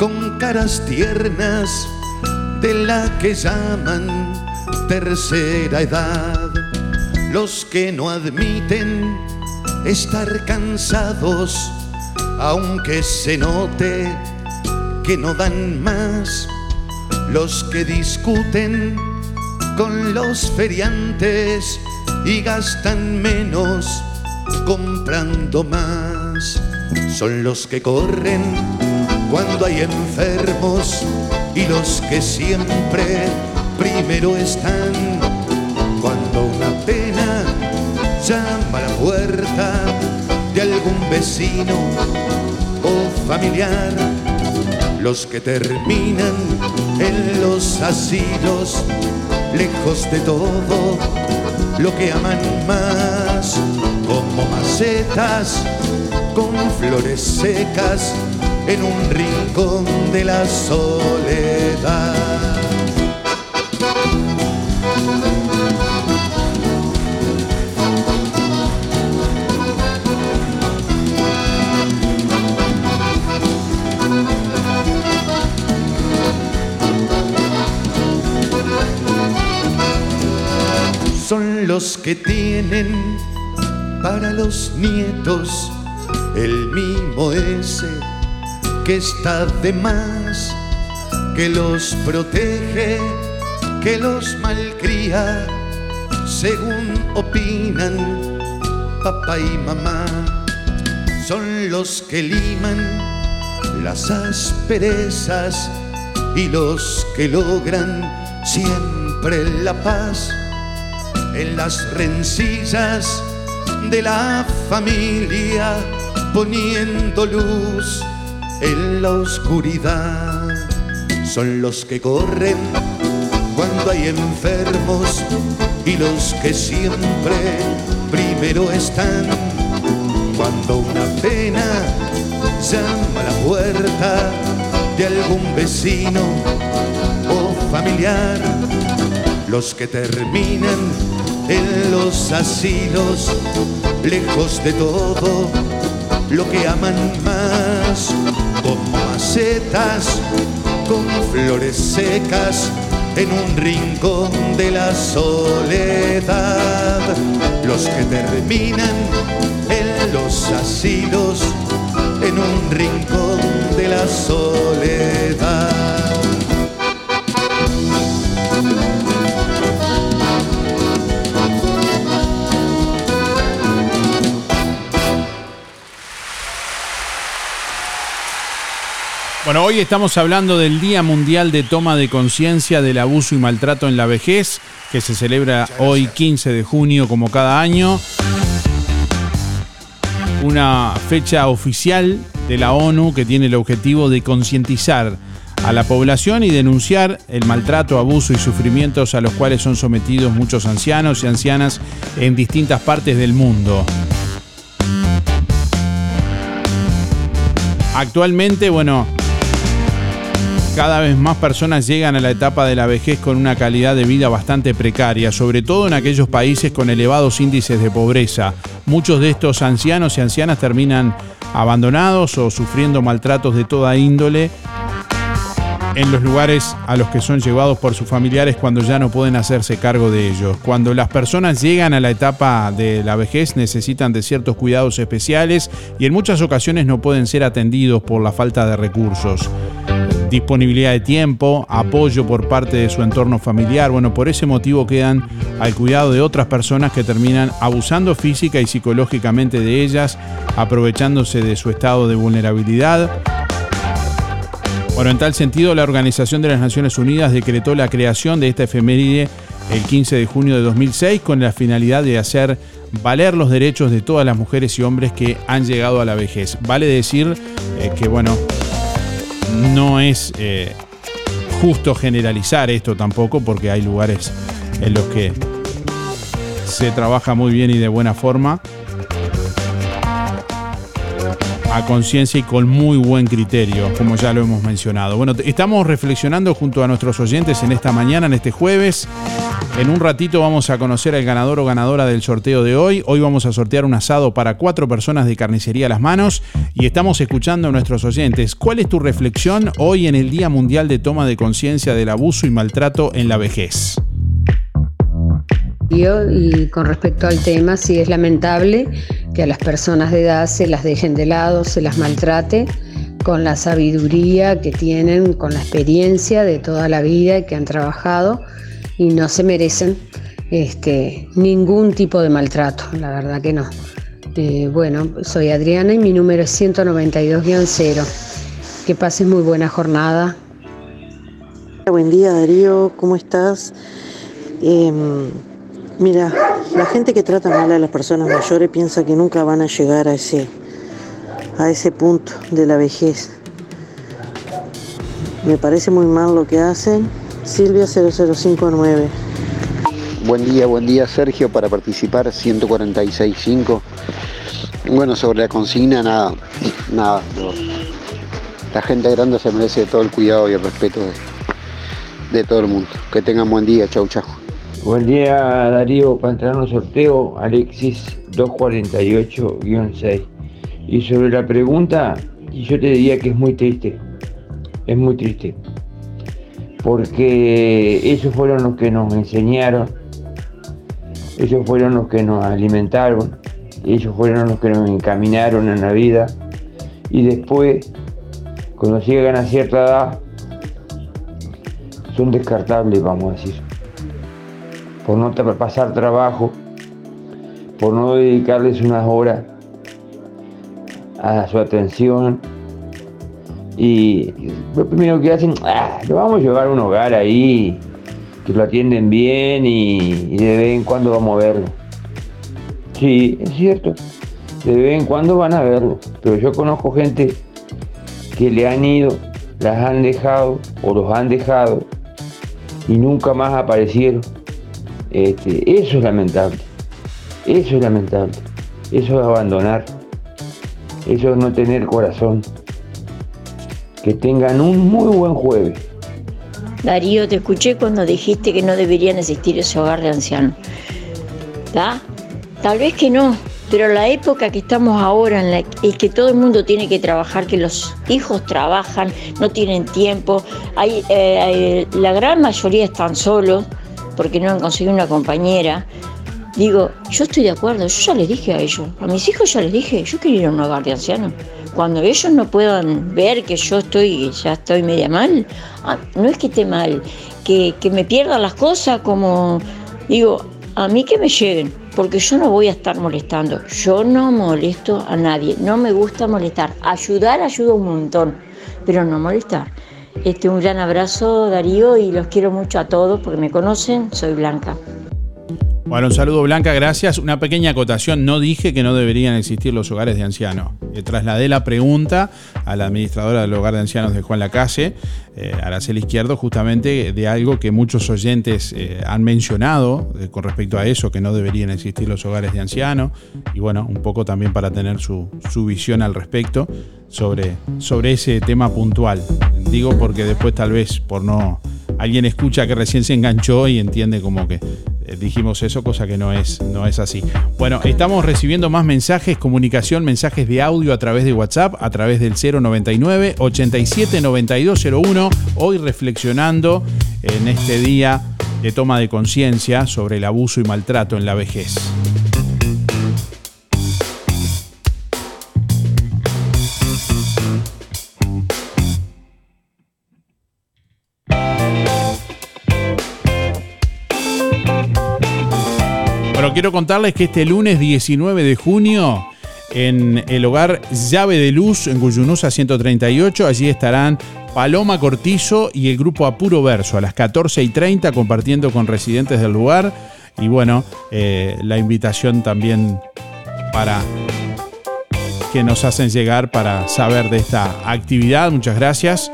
con caras tiernas de la que llaman tercera edad. Los que no admiten estar cansados, aunque se note que no dan más. Los que discuten con los feriantes y gastan menos comprando más. Son los que corren cuando hay enfermos y los que siempre primero están cuando una pena llama a la puerta de algún vecino o familiar. Los que terminan en los asilos, lejos de todo lo que aman más, como macetas con flores secas en un rincón de la soledad. Los que tienen para los nietos el mimo ese que está de más, que los protege, que los malcría, según opinan papá y mamá. Son los que liman las asperezas y los que logran siempre la paz en las rencillas de la familia, poniendo luz en la oscuridad. Son los que corren cuando hay enfermos y los que siempre primero están. Cuando una pena llama a la puerta de algún vecino o familiar, los que terminan en los asilos, lejos de todo lo que aman más, como macetas con flores secas en un rincón de la soledad. Los que terminan en los asilos, en un rincón de la soledad. Bueno, hoy estamos hablando del Día Mundial de Toma de Conciencia del Abuso y Maltrato en la Vejez, que se celebra hoy 15 de junio como cada año. Una fecha oficial de la ONU que tiene el objetivo de concientizar a la población y denunciar el maltrato, abuso y sufrimientos a los cuales son sometidos muchos ancianos y ancianas en distintas partes del mundo. Actualmente, bueno, cada vez más personas llegan a la etapa de la vejez con una calidad de vida bastante precaria, sobre todo en aquellos países con elevados índices de pobreza. Muchos de estos ancianos y ancianas terminan abandonados o sufriendo maltratos de toda índole en los lugares a los que son llevados por sus familiares cuando ya no pueden hacerse cargo de ellos. Cuando las personas llegan a la etapa de la vejez necesitan de ciertos cuidados especiales y en muchas ocasiones no pueden ser atendidos por la falta de recursos disponibilidad de tiempo, apoyo por parte de su entorno familiar. Bueno, por ese motivo quedan al cuidado de otras personas que terminan abusando física y psicológicamente de ellas, aprovechándose de su estado de vulnerabilidad. Bueno, en tal sentido, la Organización de las Naciones Unidas decretó la creación de esta efeméride el 15 de junio de 2006 con la finalidad de hacer valer los derechos de todas las mujeres y hombres que han llegado a la vejez. Vale decir eh, que, bueno, no es eh, justo generalizar esto tampoco porque hay lugares en los que se trabaja muy bien y de buena forma. a conciencia y con muy buen criterio, como ya lo hemos mencionado. Bueno, estamos reflexionando junto a nuestros oyentes en esta mañana, en este jueves. En un ratito vamos a conocer al ganador o ganadora del sorteo de hoy. Hoy vamos a sortear un asado para cuatro personas de carnicería a las manos y estamos escuchando a nuestros oyentes. ¿Cuál es tu reflexión hoy en el Día Mundial de Toma de Conciencia del Abuso y Maltrato en la Vejez? Y con respecto al tema, sí es lamentable que a las personas de edad se las dejen de lado, se las maltrate con la sabiduría que tienen, con la experiencia de toda la vida y que han trabajado y no se merecen este, ningún tipo de maltrato, la verdad que no. Eh, bueno, soy Adriana y mi número es 192-0. Que pases muy buena jornada. Buen día Darío, ¿cómo estás? Em, Mira, la gente que trata mal a las personas mayores piensa que nunca van a llegar a ese, a ese punto de la vejez. Me parece muy mal lo que hacen. Silvia 0059. Buen día, buen día Sergio para participar 146.5. Bueno, sobre la consigna, nada, nada. La gente grande se merece todo el cuidado y el respeto de, de todo el mundo. Que tengan buen día, chau chau. Buen día Darío, para entrar en el sorteo Alexis 248-6. Y sobre la pregunta, yo te diría que es muy triste, es muy triste, porque ellos fueron los que nos enseñaron, ellos fueron los que nos alimentaron, ellos fueron los que nos encaminaron en la vida y después, cuando llegan a cierta edad, son descartables, vamos a decir por no pasar trabajo, por no dedicarles unas horas a su atención. Y lo primero que hacen, ah, lo vamos a llevar a un hogar ahí, que lo atienden bien y, de vez en cuando vamos a verlo. Sí, es cierto, de vez en cuando van a verlo, pero yo conozco gente que le han ido, las han dejado o los han dejado y nunca más aparecieron. Este, eso es lamentable. Eso es lamentable. Eso es abandonar. Eso es no tener corazón. Que tengan un muy buen jueves. Darío, te escuché cuando dijiste que no deberían existir ese hogar de ancianos. Tal vez que no, pero la época que estamos ahora en la es que todo el mundo tiene que trabajar, que los hijos trabajan, no tienen tiempo, hay, eh, la gran mayoría están solos porque no han conseguido una compañera. Digo, yo estoy de acuerdo, yo ya les dije a ellos, a mis hijos ya les dije, yo quiero ir a un hogar de ancianos. Cuando ellos no puedan ver que yo estoy, ya estoy media mal, ah, no es que esté mal, que, que me pierdan las cosas como, digo, a mí que me lleguen, porque yo no voy a estar molestando, yo no molesto a nadie, no me gusta molestar, ayudar ayuda un montón, pero no molestar. Este, un gran abrazo, Darío, y los quiero mucho a todos porque me conocen. Soy Blanca. Bueno, un saludo Blanca, gracias. Una pequeña acotación, no dije que no deberían existir los hogares de ancianos. Eh, trasladé la pregunta a la administradora del hogar de ancianos de Juan Lacase, eh, Araceli Izquierdo, justamente de algo que muchos oyentes eh, han mencionado eh, con respecto a eso, que no deberían existir los hogares de ancianos, y bueno, un poco también para tener su, su visión al respecto sobre, sobre ese tema puntual. Digo porque después tal vez por no alguien escucha que recién se enganchó y entiende como que eh, dijimos eso, cosa que no es, no es así. Bueno, estamos recibiendo más mensajes, comunicación, mensajes de audio a través de WhatsApp, a través del 099 87 9201. Hoy reflexionando en este día de toma de conciencia sobre el abuso y maltrato en la vejez. Quiero contarles que este lunes 19 de junio en el hogar Llave de Luz en Guyunusa 138. Allí estarán Paloma Cortizo y el grupo Apuro Verso a las 14 y 30 compartiendo con residentes del lugar. Y bueno, eh, la invitación también para que nos hacen llegar para saber de esta actividad. Muchas gracias.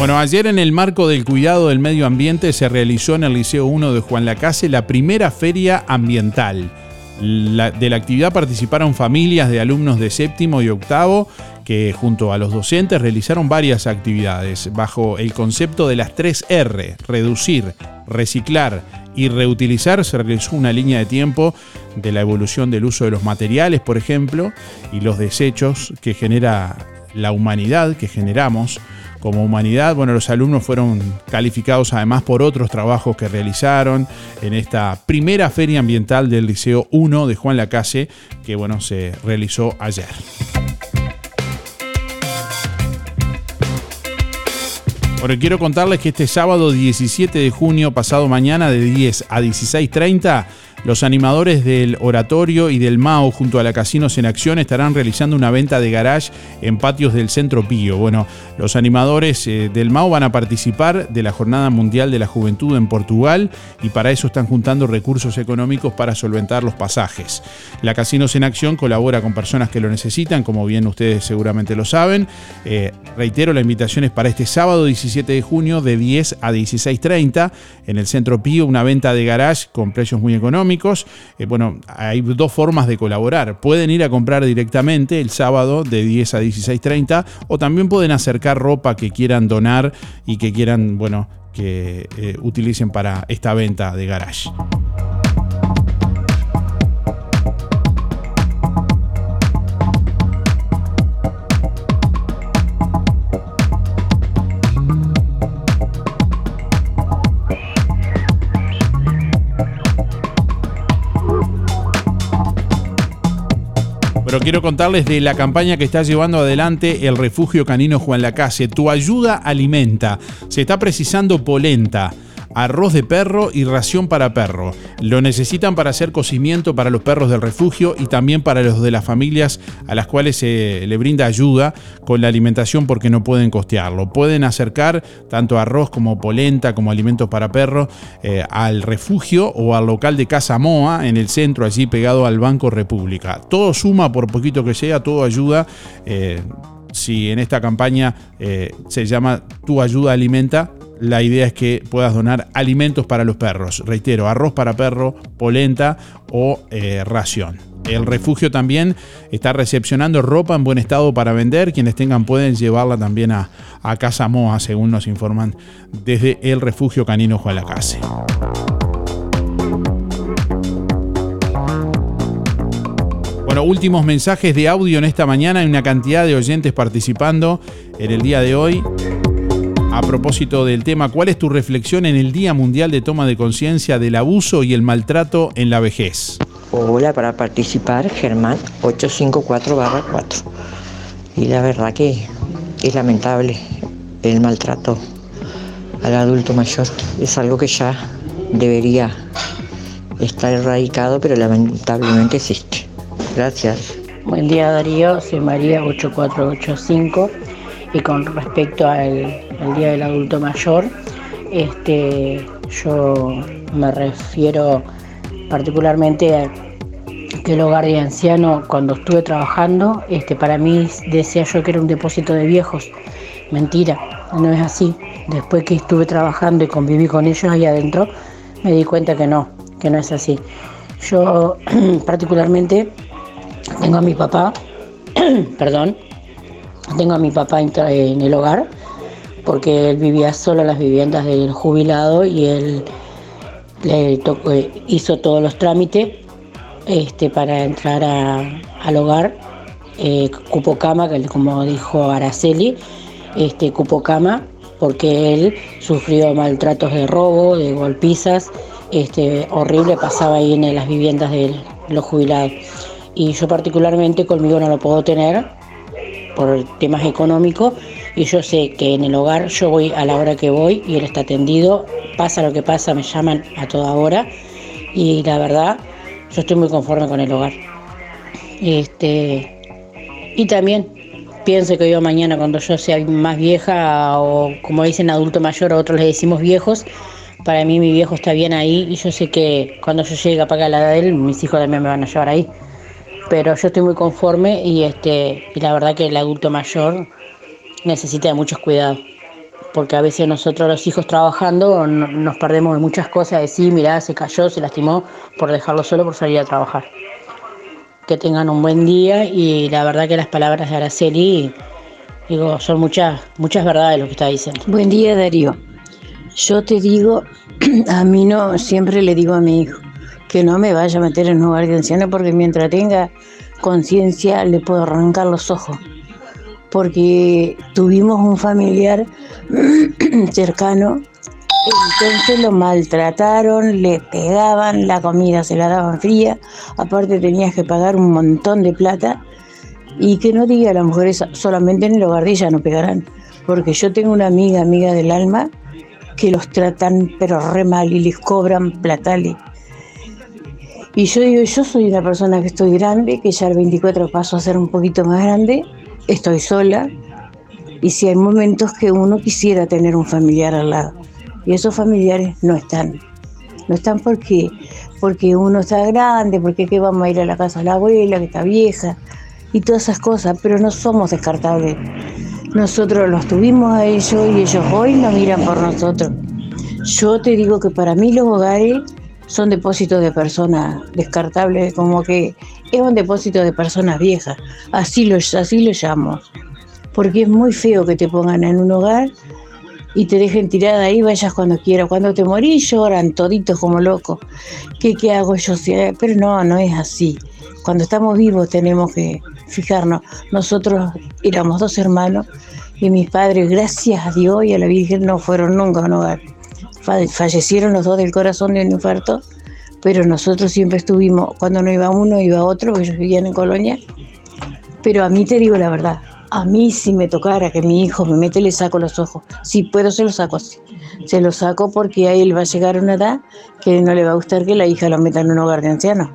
Bueno, ayer en el marco del cuidado del medio ambiente se realizó en el Liceo 1 de Juan Lacase la primera feria ambiental. De la actividad participaron familias de alumnos de séptimo y octavo que junto a los docentes realizaron varias actividades bajo el concepto de las 3 R, reducir, reciclar y reutilizar. Se realizó una línea de tiempo de la evolución del uso de los materiales, por ejemplo, y los desechos que genera la humanidad, que generamos como humanidad. Bueno, los alumnos fueron calificados además por otros trabajos que realizaron en esta primera feria ambiental del Liceo 1 de Juan Lacase, que bueno, se realizó ayer. Bueno, quiero contarles que este sábado 17 de junio, pasado mañana, de 10 a 16.30, los animadores del Oratorio y del MAO junto a la Casinos en Acción estarán realizando una venta de garage en patios del Centro Pío. Bueno, los animadores eh, del MAO van a participar de la Jornada Mundial de la Juventud en Portugal y para eso están juntando recursos económicos para solventar los pasajes. La Casinos en Acción colabora con personas que lo necesitan, como bien ustedes seguramente lo saben. Eh, reitero, la invitación es para este sábado 17 de junio de 10 a 16.30 en el Centro Pío, una venta de garage con precios muy económicos. Eh, bueno, hay dos formas de colaborar. Pueden ir a comprar directamente el sábado de 10 a 16.30 o también pueden acercar ropa que quieran donar y que quieran, bueno, que eh, utilicen para esta venta de garage. Pero quiero contarles de la campaña que está llevando adelante el refugio canino Juan Lacase. Tu ayuda alimenta. Se está precisando polenta. Arroz de perro y ración para perro. Lo necesitan para hacer cocimiento para los perros del refugio y también para los de las familias a las cuales se le brinda ayuda con la alimentación porque no pueden costearlo. Pueden acercar tanto arroz como polenta como alimentos para perros eh, al refugio o al local de Casa Moa en el centro, allí pegado al Banco República. Todo suma por poquito que sea, todo ayuda. eh, si en esta campaña eh, se llama Tu ayuda alimenta, la idea es que puedas donar alimentos para los perros. Reitero, arroz para perro, polenta o eh, ración. El refugio también está recepcionando ropa en buen estado para vender. Quienes tengan pueden llevarla también a, a Casa Moa, según nos informan desde el refugio canino Juan Lacase. Bueno, últimos mensajes de audio en esta mañana. Hay una cantidad de oyentes participando en el día de hoy. A propósito del tema, ¿cuál es tu reflexión en el Día Mundial de Toma de Conciencia del Abuso y el Maltrato en la Vejez? Hola, para participar, Germán 854-4. Y la verdad que es lamentable el maltrato al adulto mayor. Es algo que ya debería estar erradicado, pero lamentablemente existe. Gracias. Buen día Darío, soy María 8485 y con respecto al, Día del Adulto Mayor, este, yo me refiero particularmente a que el hogar de anciano cuando estuve trabajando, este, para mí decía yo que era un depósito de viejos. Mentira, no es así. Después que estuve trabajando y conviví con ellos ahí adentro, me di cuenta que no, que no es así. Yo (clears throat) particularmente tengo a mi papá, (clears throat) perdón, tengo a mi papá en el hogar porque él vivía solo en las viviendas del jubilado y él le tocó- hizo todos los trámites este, para entrar a- al hogar, eh, cupo cama, como dijo Araceli, este, cupo cama porque él sufrió maltratos de robo, de golpizas, este, horrible pasaba ahí en las viviendas de los jubilados. Y yo particularmente conmigo no lo puedo tener por temas económicos y yo sé que en el hogar yo voy a la hora que voy y él está atendido, pasa lo que pasa, me llaman a toda hora y la verdad yo estoy muy conforme con el hogar. Este, y también pienso que yo mañana cuando yo sea más vieja o como dicen adulto mayor, a otros les decimos viejos, para mí mi viejo está bien ahí y yo sé que cuando yo llegue a pagar la edad de él, mis hijos también me van a llevar ahí. Pero yo estoy muy conforme y este y la verdad que el adulto mayor necesita de muchos cuidados. porque a veces nosotros los hijos trabajando no- nos perdemos de muchas cosas, de sí, mirá, se cayó, se lastimó por dejarlo solo por salir a trabajar. Que tengan un buen día y la verdad que las palabras de Araceli, digo, son muchas, muchas verdades lo que está diciendo. Buen día, Darío. Yo te digo, (clears throat) a mí no, siempre le digo a mi hijo que no me vaya a meter en un hogar de ancianos porque mientras tenga conciencia le puedo arrancar los ojos. Porque tuvimos un familiar (clears throat) cercano, entonces lo maltrataron, le pegaban, la comida se la daban fría, aparte tenías que pagar un montón de plata y que no diga las mujeres solamente en el hogar de ella no pegarán, porque yo tengo una amiga, amiga del alma, que los tratan pero re mal y les cobran platales. Y yo digo, yo soy una persona que estoy grande, que ya el 24 paso a ser un poquito más grande, estoy sola, y si hay momentos que uno quisiera tener un familiar al lado, y esos familiares no están. No están porque, porque uno está grande, porque que vamos a ir a la casa de la abuela, que está vieja, y todas esas cosas, pero no somos descartables. Nosotros los tuvimos a ellos y ellos hoy nos miran por nosotros. Yo te digo que para mí los hogares son depósitos de personas descartables, como que es un depósito de personas viejas. Así lo, así lo llamo. Porque es muy feo que te pongan en un hogar y te dejen tirada ahí, vayas cuando quieras. Cuando te morís lloran toditos como locos. ¿Qué, qué hago yo? Si- Pero no, no es así. Cuando estamos vivos tenemos que fijarnos. Nosotros éramos dos hermanos y mis padres, gracias a Dios y a la Virgen, no fueron nunca a un hogar. Fa- Fallecieron los dos del corazón de un infarto, pero nosotros siempre estuvimos, cuando no iba uno, iba otro, ellos vivían en Colonia. Pero a mí te digo la verdad, a mí si me tocara que mi hijo me mete, le saco los ojos. Si puedo, se los saco así. Se los saco porque a él va a llegar una edad que no le va a gustar que la hija lo meta en un hogar de ancianos.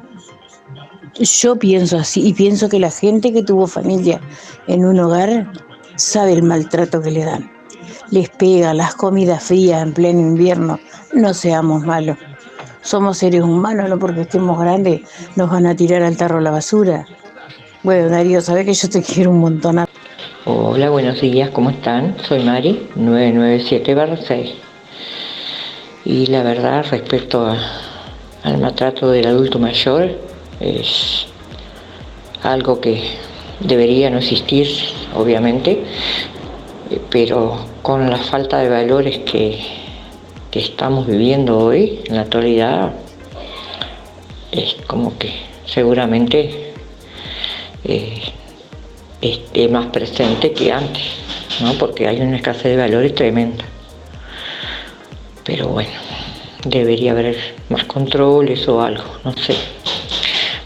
Yo pienso así y pienso que la gente que tuvo familia en un hogar sabe el maltrato que le dan. Les pega las comidas frías en pleno invierno. No seamos malos. Somos seres humanos, no porque estemos grandes nos van a tirar al tarro la basura. Bueno, Darío, sabes que yo te (laughs) quiero un montón. Hola, buenos días, ¿cómo están? Soy Mari, 997-6. Y la verdad, respecto al maltrato del adulto mayor, es algo que debería no existir, obviamente, eh, pero con la falta de valores que, estamos viviendo hoy, en la actualidad, es como que seguramente eh, esté más presente que antes, ¿no? porque hay una escasez de valores tremenda. Pero bueno, debería haber más controles o algo, no sé.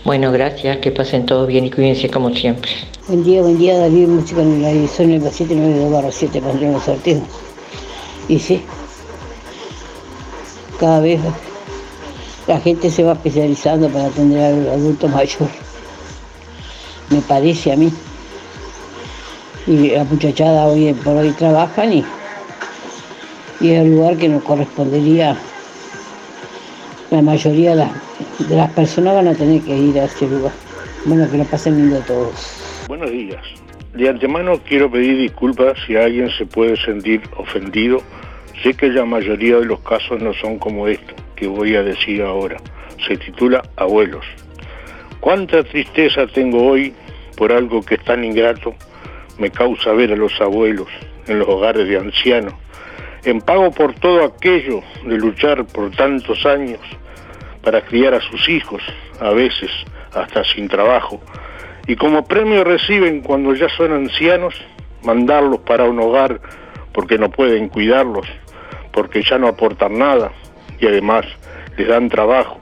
Bueno, gracias, que pasen todos bien y cuídense como siempre. Buen día, buen día, David, música en la edición el 792 barra 7 para los sorteos. Y sí, cada vez la gente se va especializando para atender al adulto mayor. Me parece a mí. Y las muchachadas hoy por hoy trabajan y, y es el lugar que nos correspondería. La mayoría de las, de las personas van a tener que ir a ese lugar. Bueno, que lo pasen lindo todos. Buenos días. De antemano quiero pedir disculpas si alguien se puede sentir ofendido. Sé que la mayoría de los casos no son como esto que voy a decir ahora. Se titula Abuelos. Cuánta tristeza tengo hoy por algo que es tan ingrato me causa ver a los abuelos en los hogares de ancianos, en pago por todo aquello de luchar por tantos años para criar a sus hijos, a veces hasta sin trabajo, y como premio reciben cuando ya son ancianos mandarlos para un hogar porque no pueden cuidarlos, porque ya no aportan nada y además les dan trabajo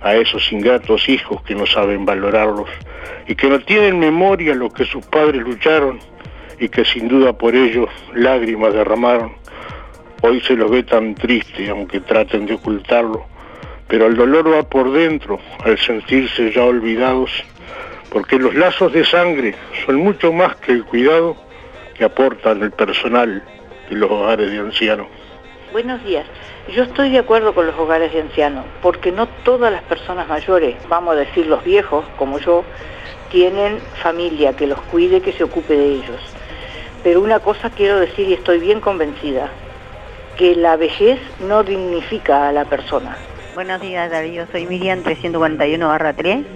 a esos ingratos hijos que no saben valorarlos y que no tienen memoria lo que sus padres lucharon y que sin duda por ellos lágrimas derramaron. Hoy se los ve tan triste aunque traten de ocultarlo, pero el dolor va por dentro al sentirse ya olvidados, porque los lazos de sangre son mucho más que el cuidado que aportan el personal de los hogares de ancianos. Buenos días. Yo estoy de acuerdo con los hogares de ancianos, porque no todas las personas mayores, vamos a decir los viejos como yo, tienen familia que los cuide, que se ocupe de ellos. Pero una cosa quiero decir y estoy bien convencida, que la vejez no dignifica a la persona. Buenos días Darío, soy Miriam 341 barra 3.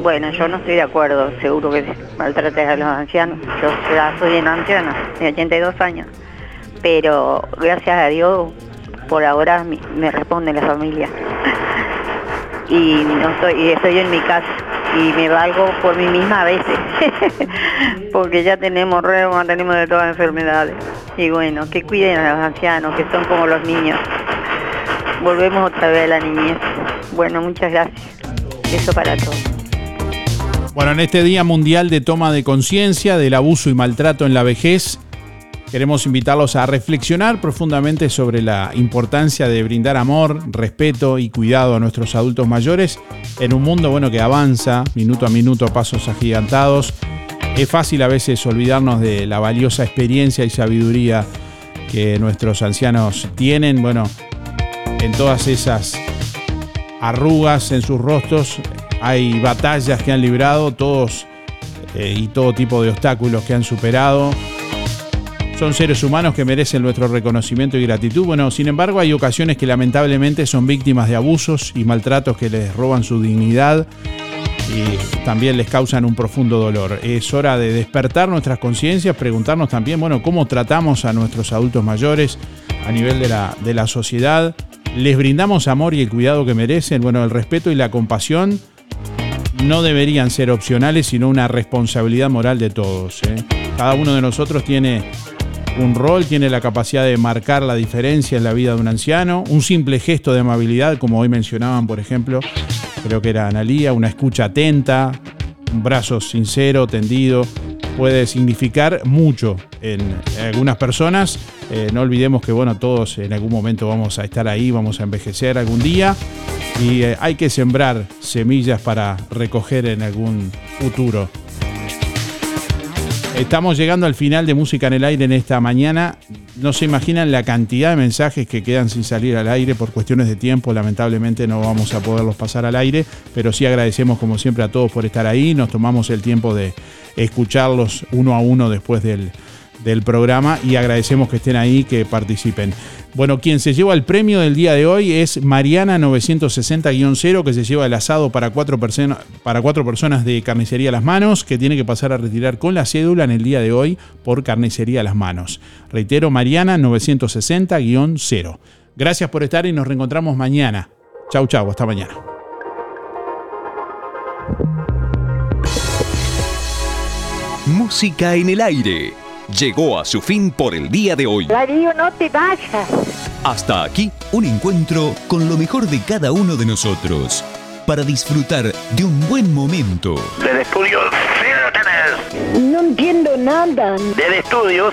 Bueno, yo no estoy de acuerdo, seguro que maltrates a los ancianos. Yo ya soy una anciana, de 82 años. Pero gracias a Dios, por ahora me responde la familia. Y no estoy, y estoy en mi casa y me valgo por mí misma a veces. (laughs) Porque ya tenemos reuma, tenemos de todas enfermedades. Y bueno, que cuiden a los ancianos, que son como los niños. Volvemos otra vez a la niñez. Bueno, muchas gracias. Eso para todos. Bueno, en este Día Mundial de Toma de Conciencia del Abuso y Maltrato en la Vejez, queremos invitarlos a reflexionar profundamente sobre la importancia de brindar amor, respeto y cuidado a nuestros adultos mayores en un mundo bueno que avanza minuto a minuto pasos agigantados. Es fácil a veces olvidarnos de la valiosa experiencia y sabiduría que nuestros ancianos tienen, bueno, en todas esas arrugas en sus rostros, hay batallas que han librado, todos eh, y todo tipo de obstáculos que han superado. Son seres humanos que merecen nuestro reconocimiento y gratitud. Bueno, sin embargo, hay ocasiones que lamentablemente son víctimas de abusos y maltratos que les roban su dignidad y también les causan un profundo dolor. Es hora de despertar nuestras conciencias, preguntarnos también, bueno, cómo tratamos a nuestros adultos mayores a nivel de la, de la sociedad. Les brindamos amor y el cuidado que merecen. Bueno, el respeto y la compasión no deberían ser opcionales, sino una responsabilidad moral de todos. ¿eh? Cada uno de nosotros tiene un rol, tiene la capacidad de marcar la diferencia en la vida de un anciano. Un simple gesto de amabilidad, como hoy mencionaban, por ejemplo, creo que era Analía, una escucha atenta, un brazo sincero, tendido, puede significar mucho en algunas personas. Eh, no olvidemos que, bueno, todos en algún momento vamos a estar ahí, vamos a envejecer algún día y eh, hay que sembrar semillas para recoger en algún futuro. Estamos llegando al final de Música en el Aire en esta mañana. No se imaginan la cantidad de mensajes que quedan sin salir al aire por cuestiones de tiempo. Lamentablemente no vamos a poderlos pasar al aire, pero sí agradecemos como siempre a todos por estar ahí. Nos tomamos el tiempo de escucharlos uno a uno después del, del programa y agradecemos que estén ahí, que participen. Bueno, quien se lleva el premio del día de hoy es Mariana 960-0, que se lleva el asado para cuatro, persona- para cuatro personas de Carnicería Las Manos, que tiene que pasar a retirar con la cédula en el día de hoy por Carnicería Las Manos. Reitero, Mariana 960-0. Gracias por estar y nos reencontramos mañana. Chau, chau, hasta mañana. Música en el aire. Llegó a su fin por el día de hoy. Darío, no te vayas. Hasta aquí un encuentro con lo mejor de cada uno de nosotros para disfrutar de un buen momento. Del estudio sigan ustedes. No entiendo nada. Del estudios